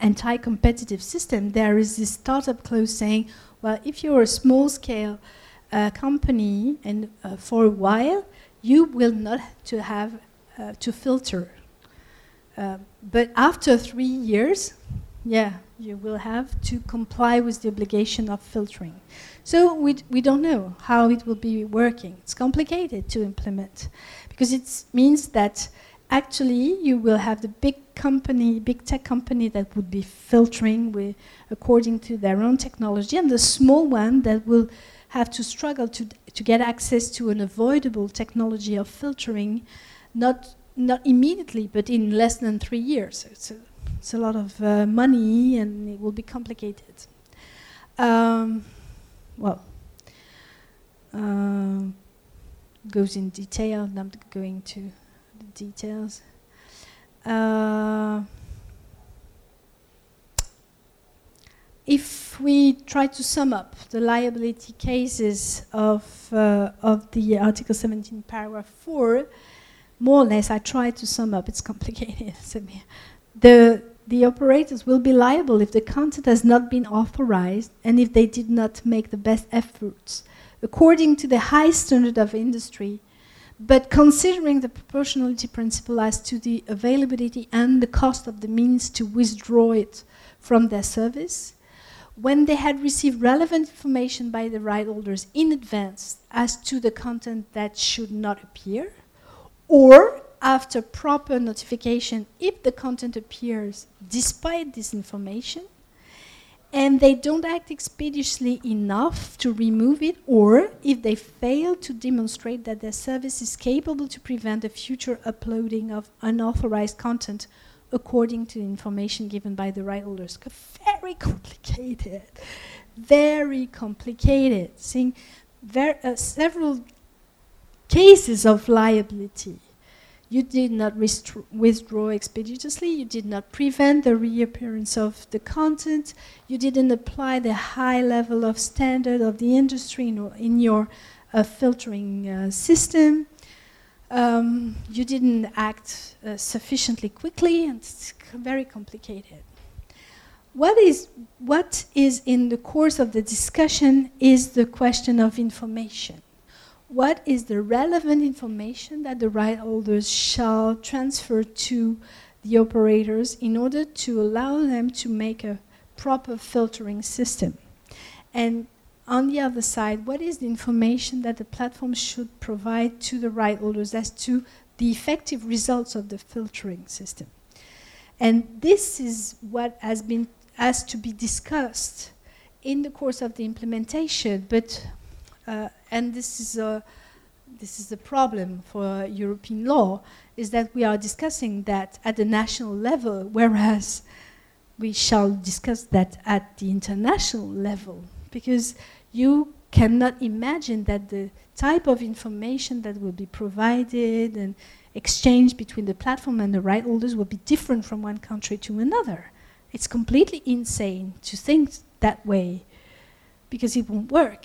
anti-competitive system, there is this startup clause saying, well, if you're a small-scale uh, company and uh, for a while, you will not to have uh, to filter. Uh, but after three years, yeah, you will have to comply with the obligation of filtering. So we, we don't know how it will be working. It's complicated to implement because it means that actually you will have the big company, big tech company that would be filtering with, according to their own technology, and the small one that will have to struggle to, to get access to an avoidable technology of filtering, not, not immediately, but in less than three years. It's a, it's a lot of uh, money and it will be complicated. Um, well, uh, goes in detail, I'm not going to the details. Uh, if we try to sum up the liability cases of, uh, of the Article 17, paragraph 4, more or less, I try to sum up, it's complicated. <laughs> the, the operators will be liable if the content has not been authorized and if they did not make the best efforts according to the high standard of industry, but considering the proportionality principle as to the availability and the cost of the means to withdraw it from their service, when they had received relevant information by the right holders in advance as to the content that should not appear, or after proper notification if the content appears despite this information, and they don't act expeditiously enough to remove it, or if they fail to demonstrate that their service is capable to prevent the future uploading of unauthorized content according to the information given by the right holders. Very complicated. Very complicated. Seeing uh, several cases of liability. You did not withdraw expeditiously, you did not prevent the reappearance of the content, you didn't apply the high level of standard of the industry in, in your uh, filtering uh, system um, you didn't act uh, sufficiently quickly, and it's very complicated. What is, what is in the course of the discussion is the question of information. What is the relevant information that the right holders shall transfer to the operators in order to allow them to make a proper filtering system? And on the other side, what is the information that the platform should provide to the right holders as to the effective results of the filtering system? And this is what has been asked to be discussed in the course of the implementation. But Uh, and this is a this is the problem for European law is that we are discussing that at the national level, whereas we shall discuss that at the international level because you cannot imagine that the type of information that will be provided and exchanged between the platform and the right holders will be different from one country to another. It's completely insane to think that way because it won't work.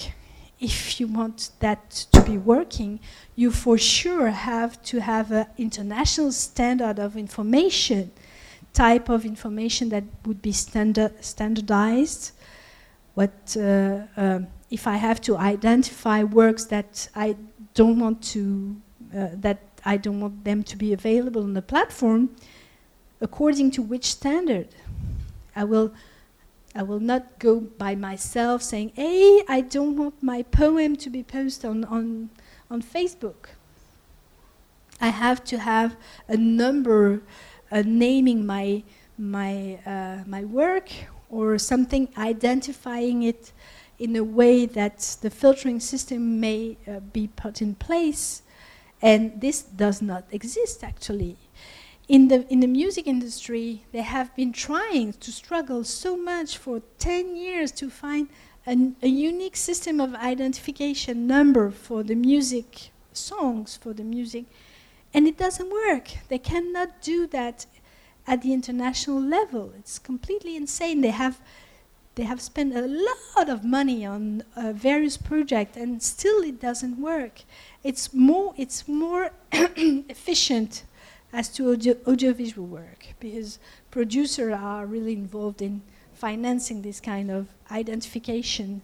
If you want that to be working, you for sure have to have an international standard of information, type of information that would be standard, standardized, what uh, um, if I have to identify works that I don't want to uh, that I don't want them to be available on the platform, according to which standard? I will I will not go by myself saying, "Hey, I don't want my poem to be posted on on on Facebook." I have to have a number uh, naming my my uh, my work or something identifying it in a way that the filtering system may uh, be put in place. And this does not exist actually. In the, in the music industry, they have been trying to struggle so much for 10 years to find an, a unique system of identification number for the music songs, for the music, and it doesn't work. They cannot do that at the international level. It's completely insane. They have they have spent a lot of money on uh, various projects, and still it doesn't work. It's more it's more <coughs> efficient as to audio audiovisual work because producers are really involved in financing this kind of identification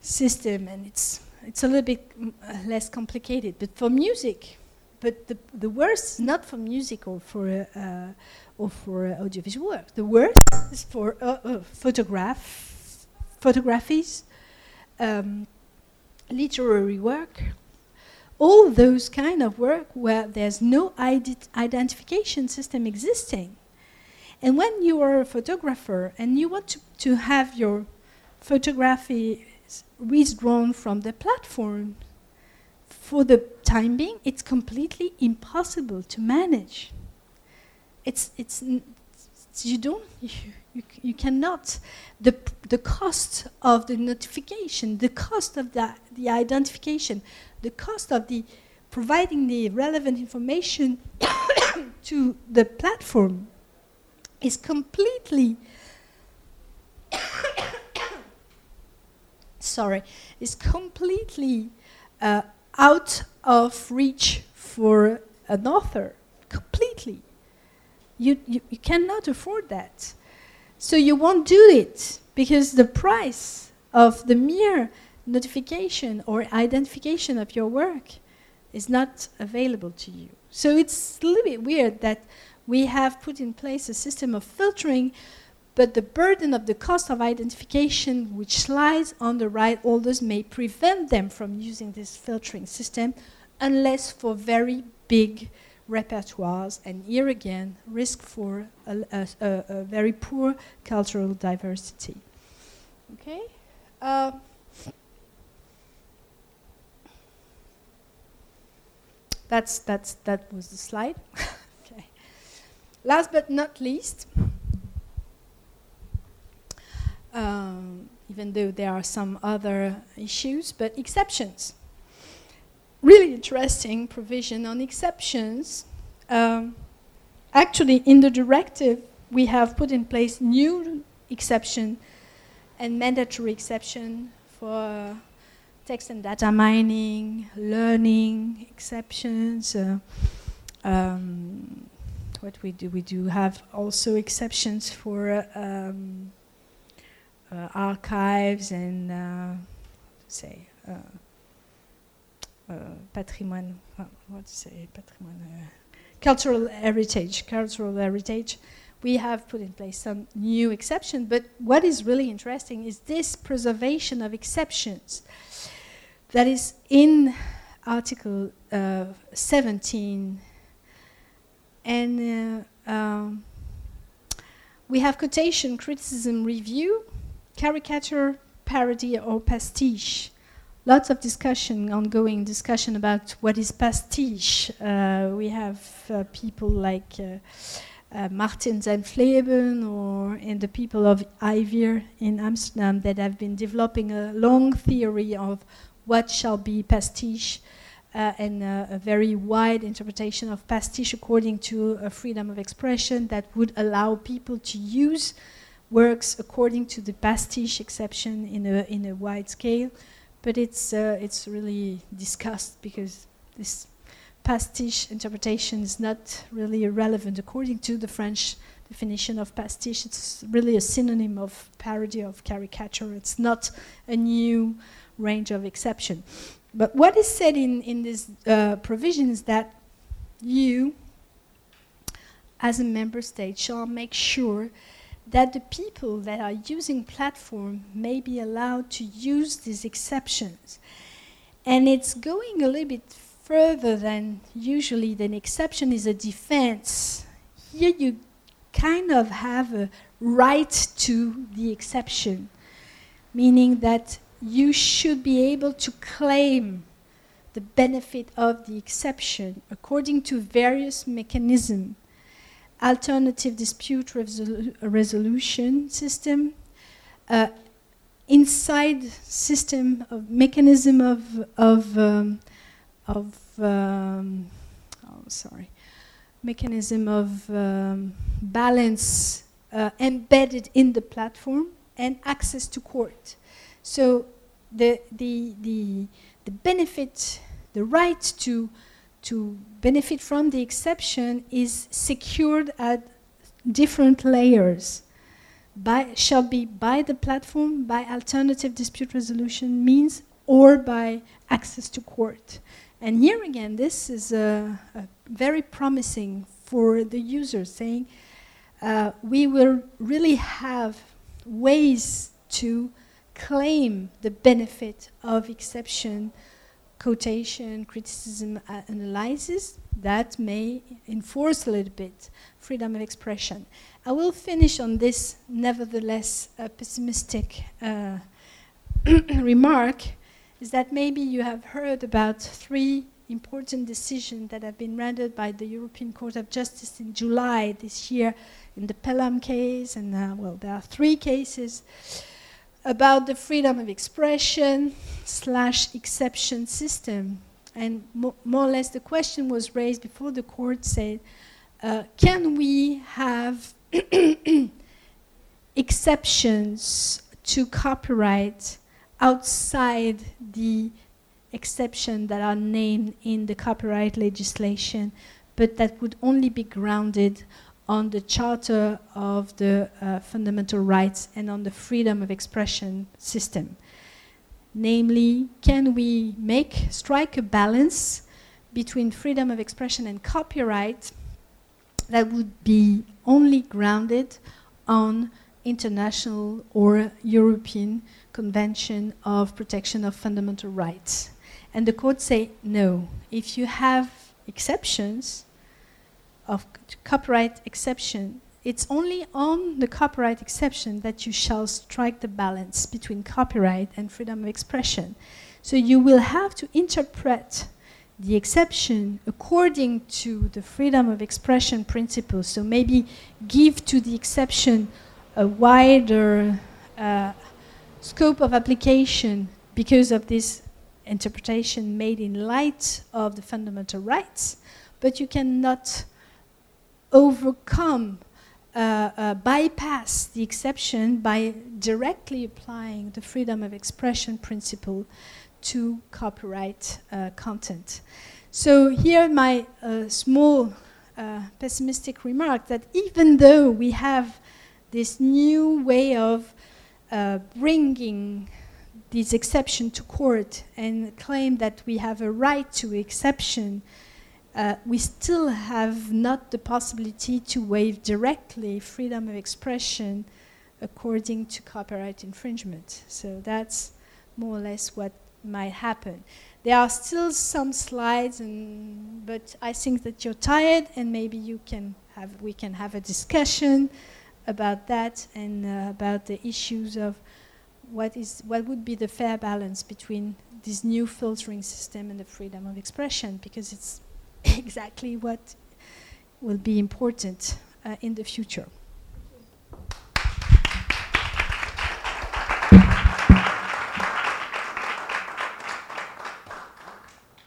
system, and it's it's a little bit uh, less complicated. But for music, but the, the worst is not for music or for, uh, or for uh, audiovisual work. The worst is for uh, uh, photograph, photographies, um, literary work, all those kind of work where there's no ident- identification system existing. And when you are a photographer and you want to, to have your photography withdrawn from the platform, for the time being, it's completely impossible to manage. It's, it's, it's you don't, you, you, you cannot, the, the cost of the notification, the cost of the, the identification, the cost of the providing the relevant information <coughs> to the platform is completely <coughs> sorry is completely uh, out of reach for an author. Completely. You, you, you cannot afford that. So you won't do it because the price of the mere notification or identification of your work is not available to you. So it's a little bit weird that we have put in place a system of filtering, but the burden of the cost of identification, which lies on the right holders, may prevent them from using this filtering system unless for very big repertoires, and here again, risk for a, a, a, a very poor cultural diversity. Okay? Uh, that's, that's, that was the slide. <laughs> okay. Last but not least, um, even though there are some other issues, but exceptions. Really interesting provision on exceptions. Um, actually, in the directive, we have put in place new exception and mandatory exception for text and data mining, learning exceptions. Uh, um, what we do, we do have also exceptions for um, uh, archives and uh, say uh, uh, patrimoine. What to say patrimoine? Uh, cultural heritage. Cultural heritage. We have put in place some new exceptions, but what is really interesting is this preservation of exceptions that is in Article uh, 17. And uh, um, we have quotation, criticism, review, caricature, parody, or pastiche. Lots of discussion, ongoing discussion about what is pastiche. Uh, we have uh, people like uh, uh, Martin Senftleben or and the people of IVIR in Amsterdam that have been developing a long theory of what shall be pastiche uh, and uh, a very wide interpretation of pastiche according to a freedom of expression that would allow people to use works according to the pastiche exception in a, in a wide scale. But it's, uh, it's really discussed because this pastiche interpretation is not really relevant according to the French definition of pastiche. It's really a synonym of parody of caricature. It's not a new range of exception. But what is said in, in this uh, provision is that you, as a member state, shall make sure that the people that are using platform may be allowed to use these exceptions. And it's going a little bit further than usually an exception is a defense. Here you kind of have a right to the exception, meaning that you should be able to claim the benefit of the exception according to various mechanisms alternative dispute resolu resolution system uh, inside system of mechanism of of um, of um, oh sorry mechanism of um, balance uh, embedded in the platform and access to court so the, the, the, the benefit, the right to, to benefit from the exception is secured at different layers. By, shall be by the platform, by alternative dispute resolution means, or by access to court. And here again, this is uh, very promising for the user, saying uh, we will really have ways to claim the benefit of exception quotation, criticism, uh, analysis that may enforce a little bit freedom of expression. I will finish on this, nevertheless, uh, pessimistic uh, <clears throat> remark is that maybe you have heard about three important decisions that have been rendered by the European Court of Justice in July this year in the Pelham case, and uh, well, there are three cases about the freedom of expression slash exception system. And mo more or less the question was raised before the court said, uh, can we have <clears throat> exceptions to copyright outside the exception that are named in the copyright legislation, but that would only be grounded on the Charter of the uh, Fundamental Rights and on the freedom of expression system. Namely, can we make, strike a balance between freedom of expression and copyright that would be only grounded on international or European Convention of Protection of Fundamental Rights. And the court say no. If you have exceptions of copyright exception, it's only on the copyright exception that you shall strike the balance between copyright and freedom of expression. So you will have to interpret the exception according to the freedom of expression principle. So maybe give to the exception a wider uh, scope of application because of this interpretation made in light of the fundamental rights, but you cannot overcome, uh, uh, bypass the exception by directly applying the freedom of expression principle to copyright uh, content. So here my uh, small uh, pessimistic remark that even though we have this new way of bringing this exception to court and claim that we have a right to exception, uh, we still have not the possibility to waive directly freedom of expression according to copyright infringement. So that's more or less what might happen. There are still some slides, and, but I think that you're tired, and maybe you can have we can have a discussion about that and uh, about the issues of what is what would be the fair balance between this new filtering system and the freedom of expression, because it's <laughs> exactly what will be important uh, in the future.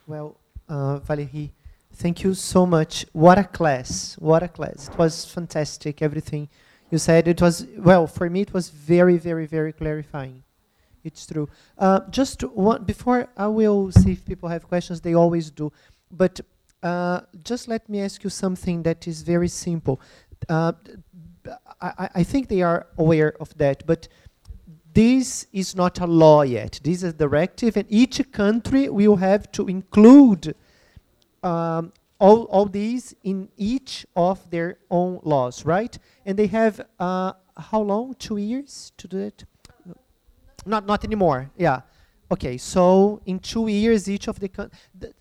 Well, uh, Valérie, thank you so much. What a class! What a class! It was fantastic. Everything you said. It was well for me. It was very, very, very clarifying. It's true. Uh, just one before I will see if people have questions. They always do, but uh, just let me ask you something that is very simple. Uh, I, I think they are aware of that, but this is not a law yet. This is a directive, and each country will have to include um, all, all these in each of their own laws, right? And they have uh, how long? Two years to do it? Not not anymore. Yeah. Okay. So in two years, each of the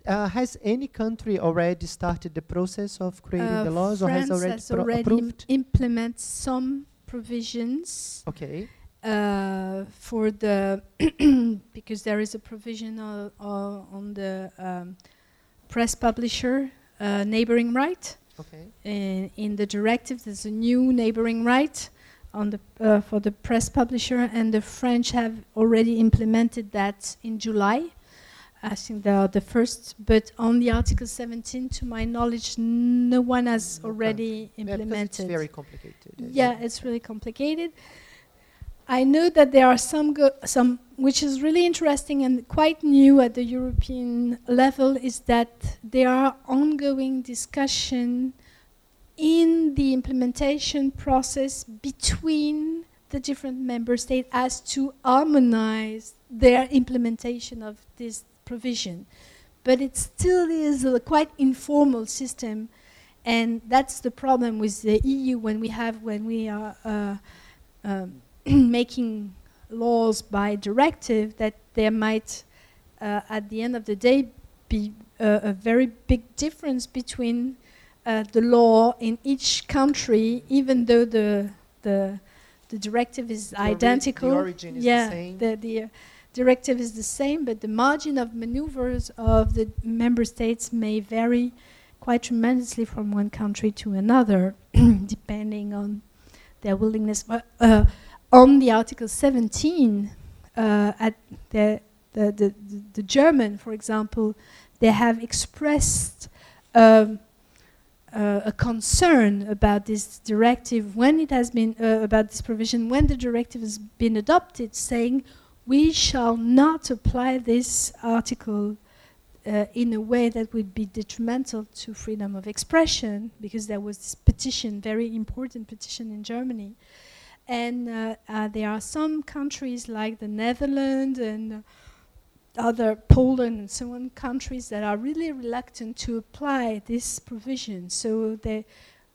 uh, has any country already started the process of creating uh, the laws, France or has already, has already approved? implement some provisions. Okay uh, for the <coughs> because there is a provision uh, on the um, press publisher uh, neighboring right. Okay. In, in, the directive, there's a new neighboring right the uh, for the press publisher, and the French have already implemented that in July. I think they are the first, but on the Article 17, to my knowledge, no one has already yeah, implemented. it's very complicated. Yeah, it's really complicated. I know that there are some, some, which is really interesting and quite new at the European level, is that there are ongoing discussion in the implementation process between the different member states as to harmonize their implementation of this provision. But it still is a quite informal system, and that's the problem with the EU when we have when we are. Uh, um, <clears throat> making laws by directive that there might uh, at the end of the day, be a very big difference between uh, the law in each country, even though the the the directive is The ori- identical. The origin is yeah, the same. the the uh, directive is the same, but the margin of maneuvers of the member states may vary quite tremendously from one country to another, <clears throat> depending on their willingness. But, uh, on the Article 17, uh, at the, the, the, the, the German, for example, they have expressed um, uh, a concern about this directive when it has been uh, about this provision when the directive has been adopted, saying we shall not apply this article uh, in a way that would be detrimental to freedom of expression, because there was this petition, very important petition in Germany. And uh, uh, there are some countries like the Netherlands and other Poland and so on countries that are really reluctant to apply this provision. So they,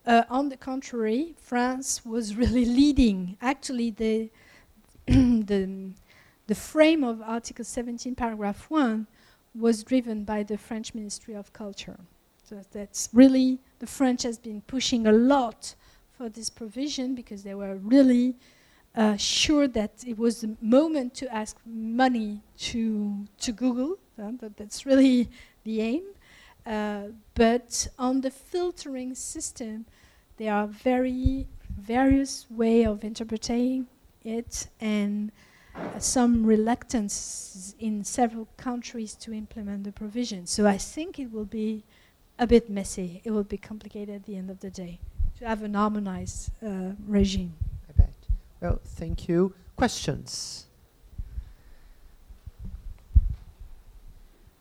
uh, on the contrary, France was really leading. Actually, the <clears throat> the the frame of Article 17, paragraph one, was driven by the French Ministry of Culture. So that's really the French has been pushing a lot for this provision because they were really uh, sure that it was the moment to ask money to to Google. uh, that that's really the aim. Uh, but on the filtering system, there are very various way of interpreting it and uh, some reluctance in several countries to implement the provision. So I think it will be a bit messy. It will be complicated at the end of the day to have an harmonized uh, regime. Well, thank you. Questions?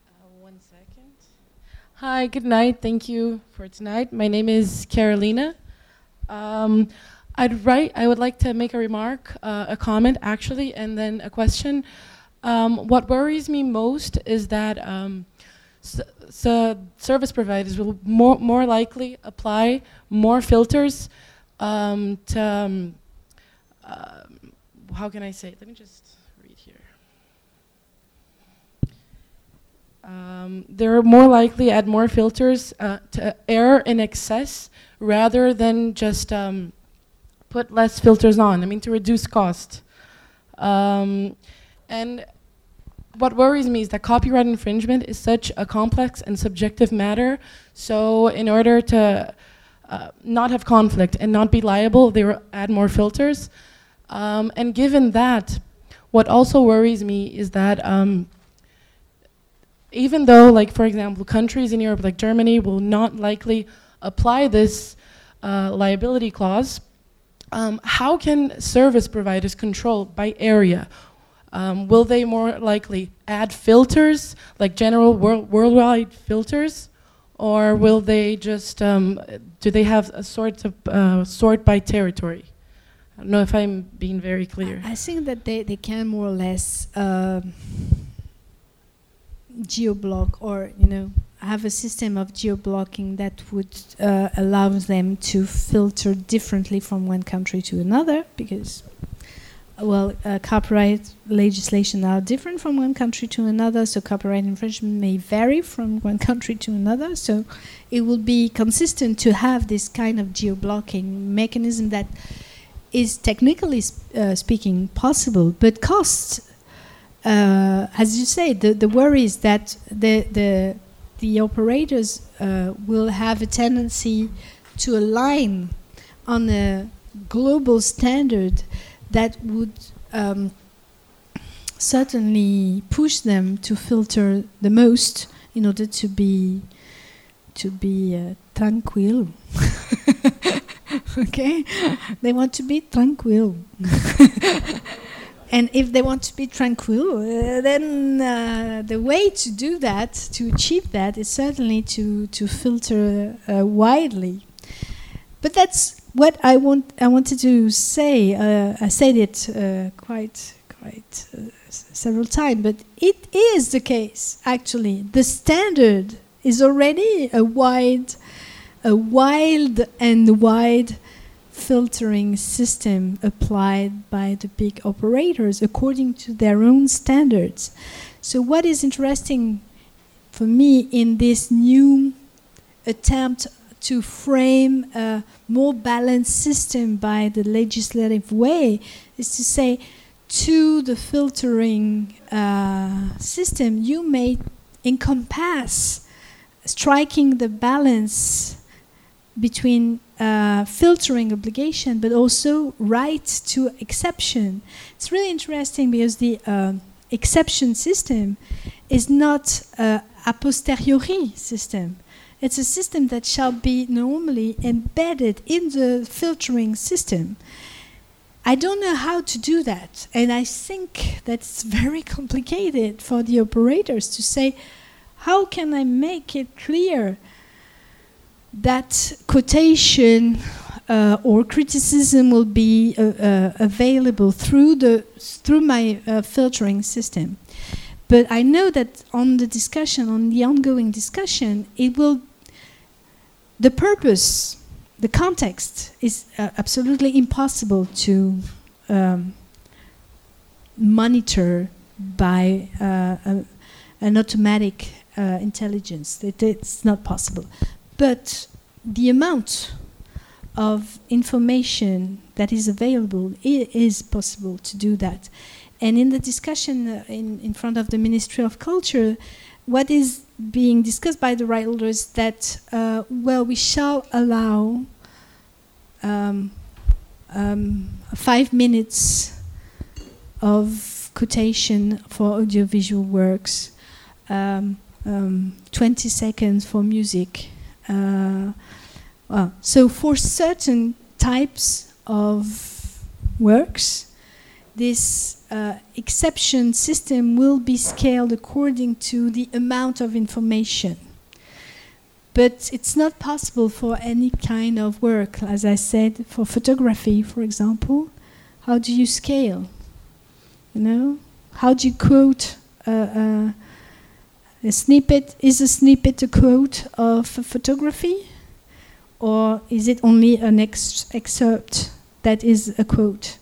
Uh, one second. Hi, good night. Thank you for tonight. My name is Carolina. Um, I'd write. I would like to make a remark, uh, a comment actually, and then a question. Um, what worries me most is that um, service providers will more more likely apply more filters um, to. Um, how can I say? Let me just read here. Um, they're more likely add more filters uh, to error in excess rather than just um, put less filters on. I mean, to reduce cost. Um, and what worries me is that copyright infringement is such a complex and subjective matter. So, in order to uh, not have conflict and not be liable, they add more filters. Um, and given that, what also worries me is that um, even though, like for example, countries in Europe like Germany will not likely apply this uh, liability clause, um, how can service providers control by area? Um, will they more likely add filters, like general world, worldwide filters, or will they just um, do they have a sort of uh, sort by territory? I don't know if I'm being very clear. I I think that they, they can more or less um geo-block or, you know, have a system of geo-blocking that would uh, allow them to filter differently from one country to another because, well, uh, copyright legislation are different from one country to another, so copyright infringement may vary from one country to another. So it would be consistent to have this kind of geo-blocking mechanism that is technically uh, speaking possible, but costs, uh, as you say, the, the worry is that the, the, the operators uh, will have a tendency to align on a global standard that would um, certainly push them to filter the most in order to be to be uh, tranquil. <laughs> <laughs> okay, they want to be tranquil. <laughs> and if they want to be tranquil, uh, then uh, the way to do that, to achieve that, is certainly to to filter uh, widely. But that's what I want. I wanted to say. Uh, I said it uh, quite quite uh, s- several times, but it is the case. Actually, the standard is already a wide, a wild and wide filtering system applied by the big operators according to their own standards. So, what is interesting for me in this new attempt to frame a more balanced system by the legislative way is to say to the filtering uh, system, you may encompass striking the balance between uh, filtering obligation but also right to exception. It's really interesting because the uh, exception system is not a a posteriori system. It's a system that shall be normally embedded in the filtering system. I don't know how to do that, and I think that's very <laughs> complicated for the operators to say, how can I make it clear that quotation uh, or criticism will be uh, uh, available through the through my uh, filtering system? But I know that on the discussion, on the ongoing discussion, it will. The purpose, the context is uh, absolutely impossible to um, monitor by a, an automatic uh, intelligence. It, it's not possible. But the amount of information that is available is possible to do that. And in the discussion uh, in, in front of the Ministry of Culture, what is being discussed by the right holders that, uh, well, we shall allow um, um, five minutes of quotation for audiovisual works, um, um 20 seconds for music. Uh, well, so for certain types of works, this uh, exception system will be scaled according to the amount of information. But it's not possible for any kind of work, as I said, for photography, for example. How do you scale? You know, how do you quote uh, uh, a snippet? Is a snippet a quote of a photography, or is it only an ex excerpt that is a quote?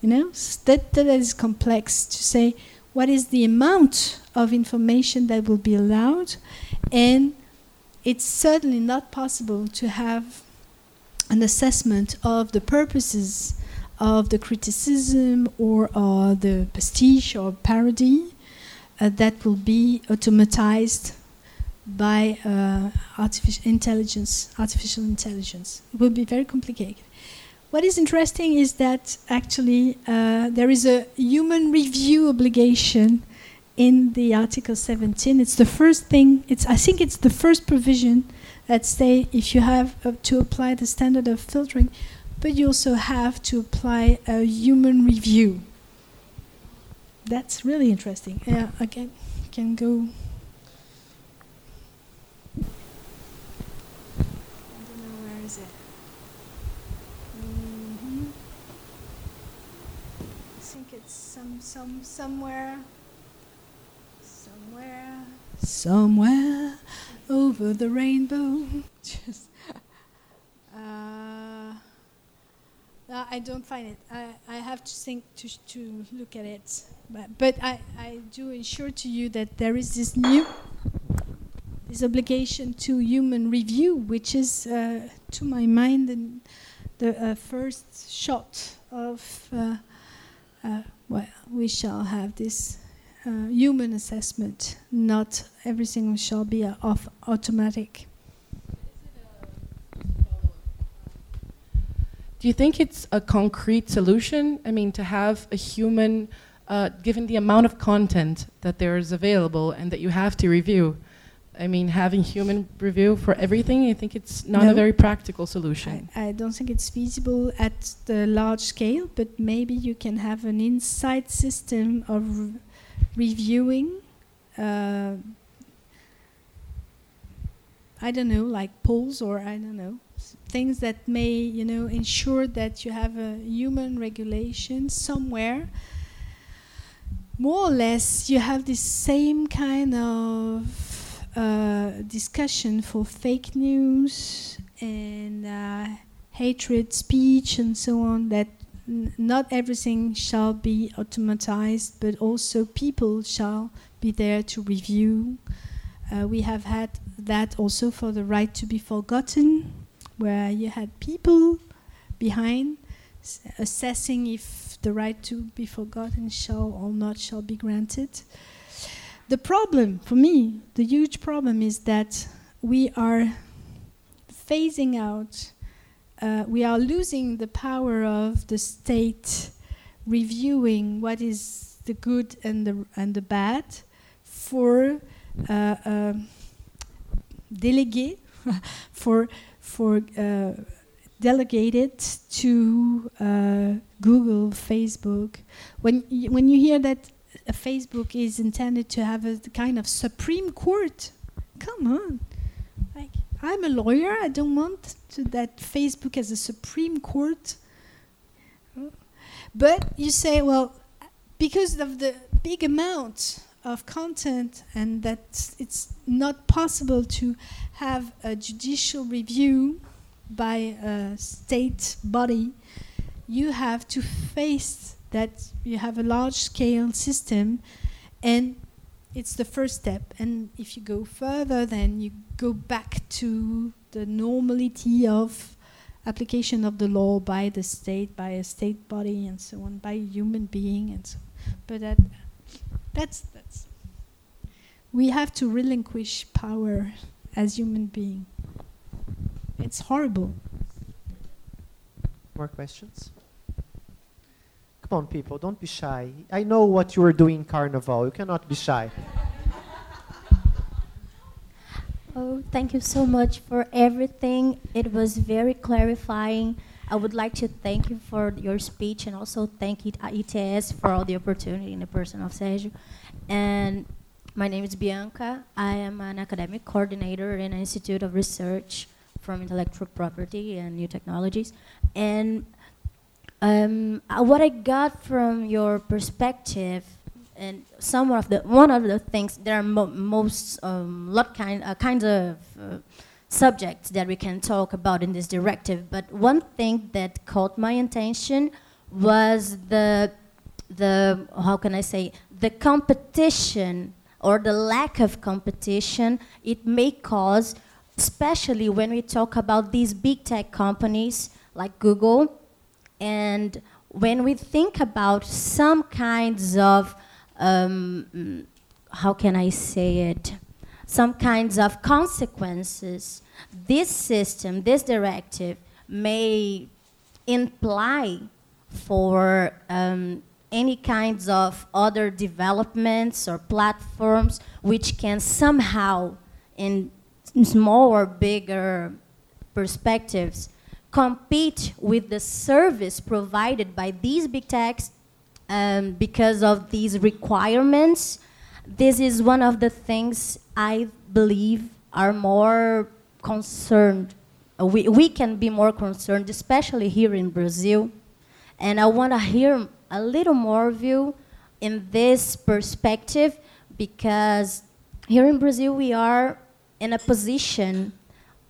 You know, that, that is complex to say what is the amount of information that will be allowed, and it's certainly not possible to have an assessment of the purposes of the criticism or uh, the pastiche or parody uh, that will be automatized by uh, artificial intelligence. Artificial intelligence. It will be very complicated. What is interesting is that actually uh, there is a human review obligation in the Article 17. It's the first thing. It's I think it's the first provision that say if you have uh, to apply the standard of filtering, but you also have to apply a human review. That's really interesting. Yeah, again, can go Where is it? I think it's some somewhere, somewhere, somewhere over the rainbow. <laughs> Just, uh, no, I don't find it. I, I have to think to to look at it, but but I I do ensure to you that there is this new this obligation to human review, which is uh, to my mind the, the uh, first shot of. Uh, uh well, we shall have this uh, human assessment. Not everything shall be uh, off automatic. Do you think it's a concrete solution? I mean, to have a human, uh, given the amount of content that there is available and that you have to review, I mean, having human review for everything, I think it's not no. a very practical solution. I, I, don't think it's feasible at the large scale, but maybe you can have an inside system of re reviewing. Uh, I don't know, like polls or I don't know, things that may, you know, ensure that you have a human regulation somewhere. More or less, you have the same kind of uh, discussion for fake news and uh, hatred speech and so on that not everything shall be automatized, but also people shall be there to review. Uh, we have had that also for the right to be forgotten, where you had people behind assessing if the right to be forgotten shall or not shall be granted. The problem, for me, the huge problem is that we are phasing out, uh, we are losing the power of the state reviewing what is the good and the, and the bad for uh, uh, delegate, <laughs> for, for uh, delegated to uh, Google, Facebook. When, when you hear that Facebook is intended to have a kind of Supreme Court. Come on. Like, I'm a lawyer. I don't want to, that Facebook as a Supreme Court. But you say, well, because of the big amount of content and that it's not possible to have a judicial review by a state body, you have to face that you have a large scale system and it's the first step and if you go further then you go back to the normality of application of the law by the state by a state body and so on by a human being and so on. but that that's that's we have to relinquish power as human being it's horrible more questions Come on, people, don't be shy. I know what you are doing in Carnival. You cannot be shy. Oh, thank you so much for everything. It was very clarifying. I would like to thank you for your speech and also thank ETS for all the opportunity in the person of Sergio. And my name is Bianca. I am an academic coordinator in an Institute of Research from Intellectual Property and New Technologies. And um, uh, what I got from your perspective, and some of the one of the things there are mo most um, lot kind uh, kinds of uh, subjects that we can talk about in this directive. But one thing that caught my attention was the the how can I say the competition or the lack of competition it may cause, especially when we talk about these big tech companies like Google and when we think about some kinds of, um, how can I say it, some kinds of consequences, this system, this directive may imply for um, any kinds of other developments or platforms which can somehow, in small or bigger perspectives, compete with the service provided by these big techs um, because of these requirements. This is one of the things I believe are more concerned. We, we can be more concerned, especially here in Brazil. And I want to hear a little more of you in this perspective because here in Brazil we are in a position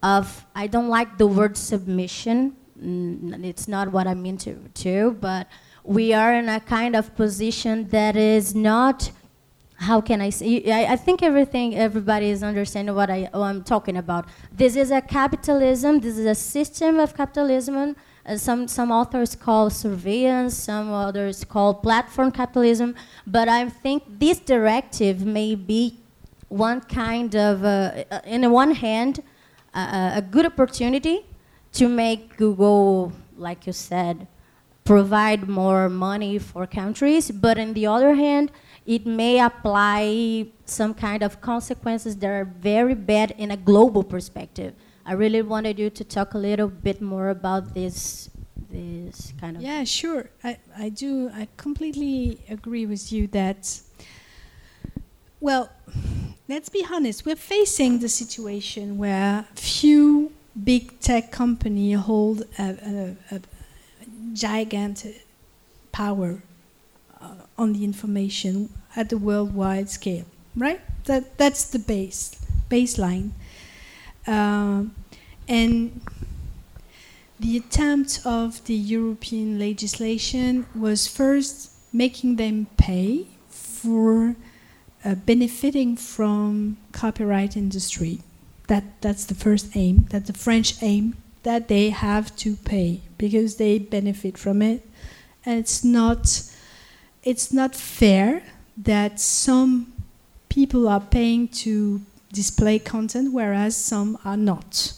of I don't like the word submission. It's not what I mean to, but we are in a kind of position that is not how can I say? I, I, think everything, everybody is understanding what, I, what I'm talking about. This is a capitalism. This is a system of capitalism. Uh, some some authors call surveillance. Some others call platform capitalism. But I think this directive may be one kind of, uh, uh in one hand, a, good opportunity to make Google, like you said, provide more money for countries, but on the other hand, it may apply some kind of consequences that are very bad in a global perspective. I really wanted you to talk a little bit more about this this kind of Yeah, sure. I, I do I completely agree with you that well let's be honest, we're facing the situation where few big tech companies hold a, a, a gigantic power uh, on the information at the worldwide scale, right? That, that's the base, baseline. Uh, and the attempt of the European legislation was first making them pay for uh, benefiting from copyright industry. That that's the first aim. That's the French aim that they have to pay because they benefit from it, and it's not it's not fair that some people are paying to display content whereas some are not.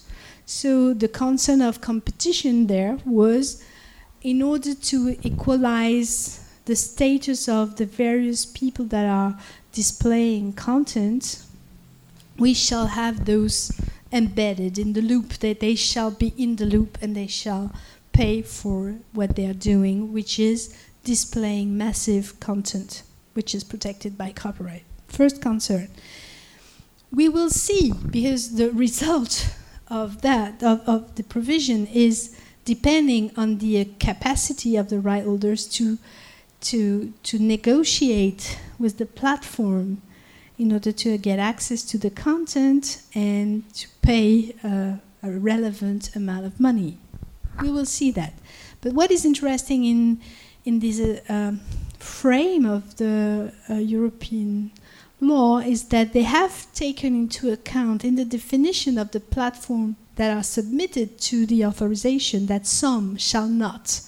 So the concern of competition there was in order to equalize the status of the various people that are displaying content, we shall have those embedded in the loop, that they shall be in the loop and they shall pay for what they are doing, which is displaying massive content, which is protected by copyright. First concern. We will see, because the result of that, of, of the provision, is depending on the capacity of the right holders to, to, to negotiate with the platform in order to get access to the content and to pay a relevant amount of money. We will see that. But what is interesting in, in this uh, um, frame of the uh, European law is that they have taken into account in the definition of the platform that are submitted to the authorization that some shall not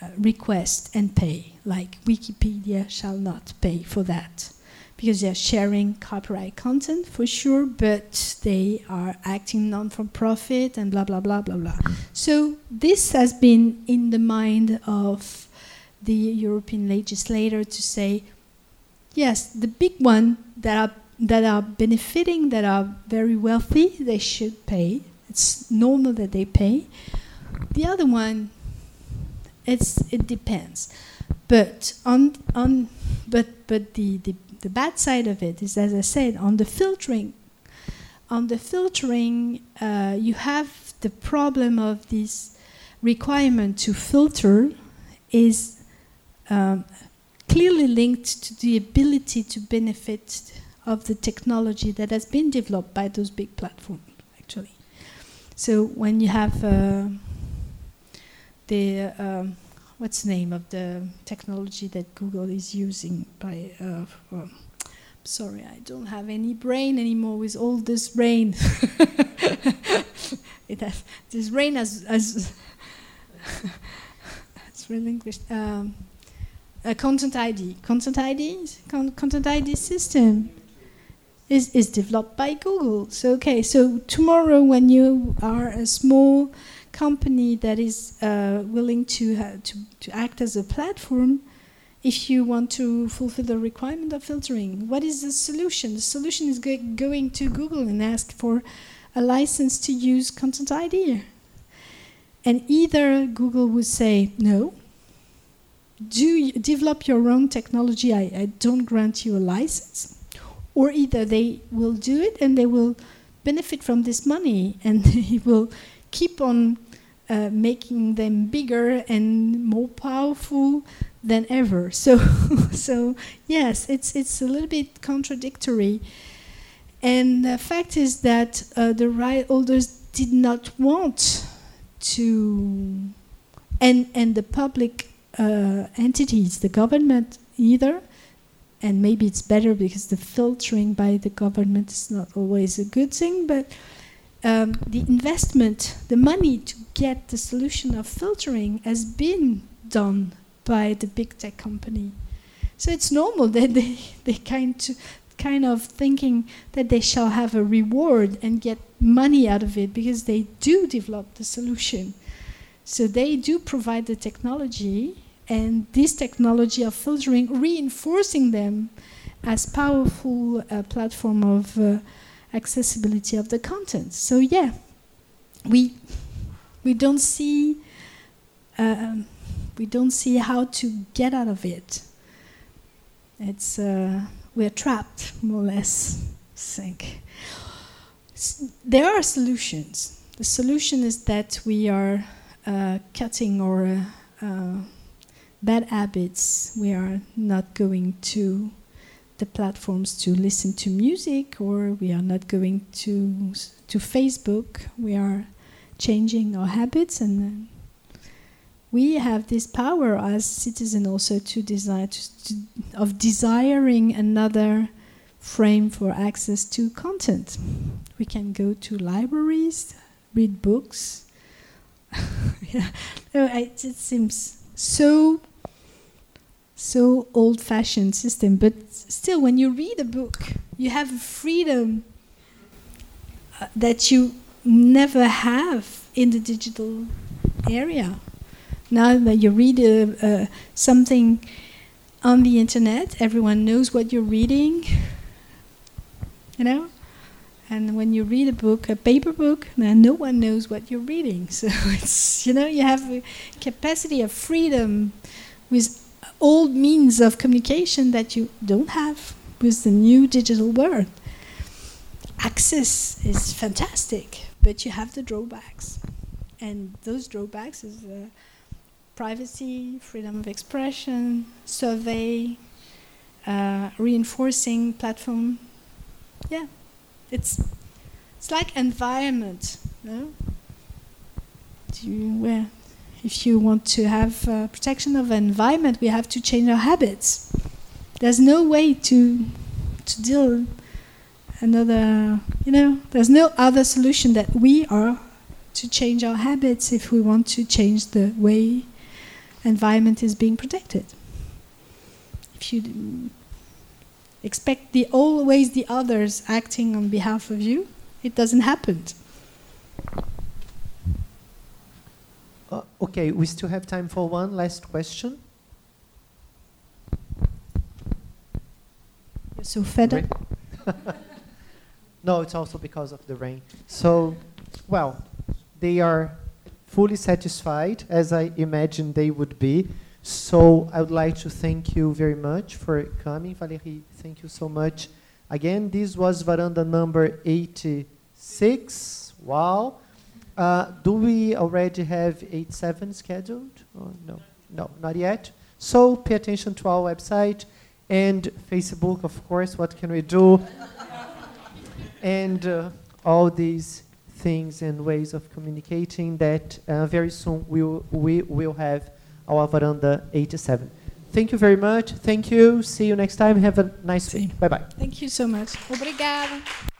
uh, request and pay, like Wikipedia shall not pay for that. Because they're sharing copyright content for sure, but they are acting non for profit and blah, blah, blah, blah, blah. So, this has been in the mind of the European legislator to say yes, the big one that are that are benefiting, that are very wealthy, they should pay. It's normal that they pay. The other one, it's it depends. But on on but but the, the, the bad side of it is as I said, on the filtering on the filtering uh, you have the problem of this requirement to filter is um, clearly linked to the ability to benefit of the technology that has been developed by those big platforms, actually. So when you have uh, the um, what's the name of the technology that Google is using by uh, well, sorry, I don't have any brain anymore with all this brain. <laughs> it has this brain has as it's <laughs> relinquished. Um, a content ID. Content ID, con content ID system is, is developed by Google. So okay, so tomorrow when you are a small company that is uh, willing to, to to act as a platform, if you want to fulfill the requirement of filtering, what is the solution? The solution is go going to Google and ask for a license to use Content ID. And either Google would say no, do develop your own technology. I, I don't grant you a license. Or either they will do it and they will benefit from this money <laughs> and they will keep on uh, making them bigger and more powerful than ever. <laughs> So, so yes, it's it's a little bit contradictory. And the fact is that uh, the right holders did not want to, and and the public uh, entities, the government either, and maybe it's better because the filtering by the government is not always a good thing, but um, the investment, the money to get the solution of filtering has been done by the big tech company. So it's normal <laughs> that they, they kind, to, kind of thinking that they shall have a reward and get money out of it because they do develop the solution. So they do provide the technology, and this technology of filtering, reinforcing them as powerful uh, platform of uh, accessibility of the content. So yeah, we we don't see uh, we don't see how to get out of it. It's uh, we're trapped more or less. I think there are solutions. The solution is that we are uh, cutting our uh, bad habits. We are not going to the platforms to listen to music, or we are not going to to Facebook. We are changing our habits and we have this power as citizens also to desire to, to, of desiring another frame for access to content. We can go to libraries, read books. <laughs> yeah, it, it seems so so old-fashioned system, but still, when you read a book, you have freedom uh, that you never have in the digital area. Now that you read uh, uh, something on the internet, everyone knows what you're reading. You know, and when you read a book, a paper book, then no one knows what you're reading. <laughs> So it's you know you have a capacity of freedom with old means of communication that you don't have with the new digital world. Access is fantastic, but you have the drawbacks, and those drawbacks is uh, privacy, freedom of expression, survey, uh, reinforcing platform. Yeah, it's it's like environment. No? Do you, where if you want to have uh, protection of environment, we have to change our habits. There's no way to to deal another, you know, there's no other solution that we are to change our habits if we want to change the way environment is being protected. If you expect the always the others acting on behalf of you, it doesn't happen. Uh, okay, we still have time for one last question. You're so fed up. <laughs> no, it's also because of the rain. So, well, they are fully satisfied, as I imagined they would be. So I would like to thank you very much for coming. Valérie, thank you so much. Again, this was Varanda number 86. Wow. Uh, do we already have 8.7 scheduled? Or no, no, not yet. So pay attention to our website and Facebook, of course. What can we do? and uh, all these things and ways of communicating that uh, very soon we will, we will have our Varanda 87. Thank you very much. Thank you. See you next time. Have a nice week. Bye bye. Thank you so much. Obrigada.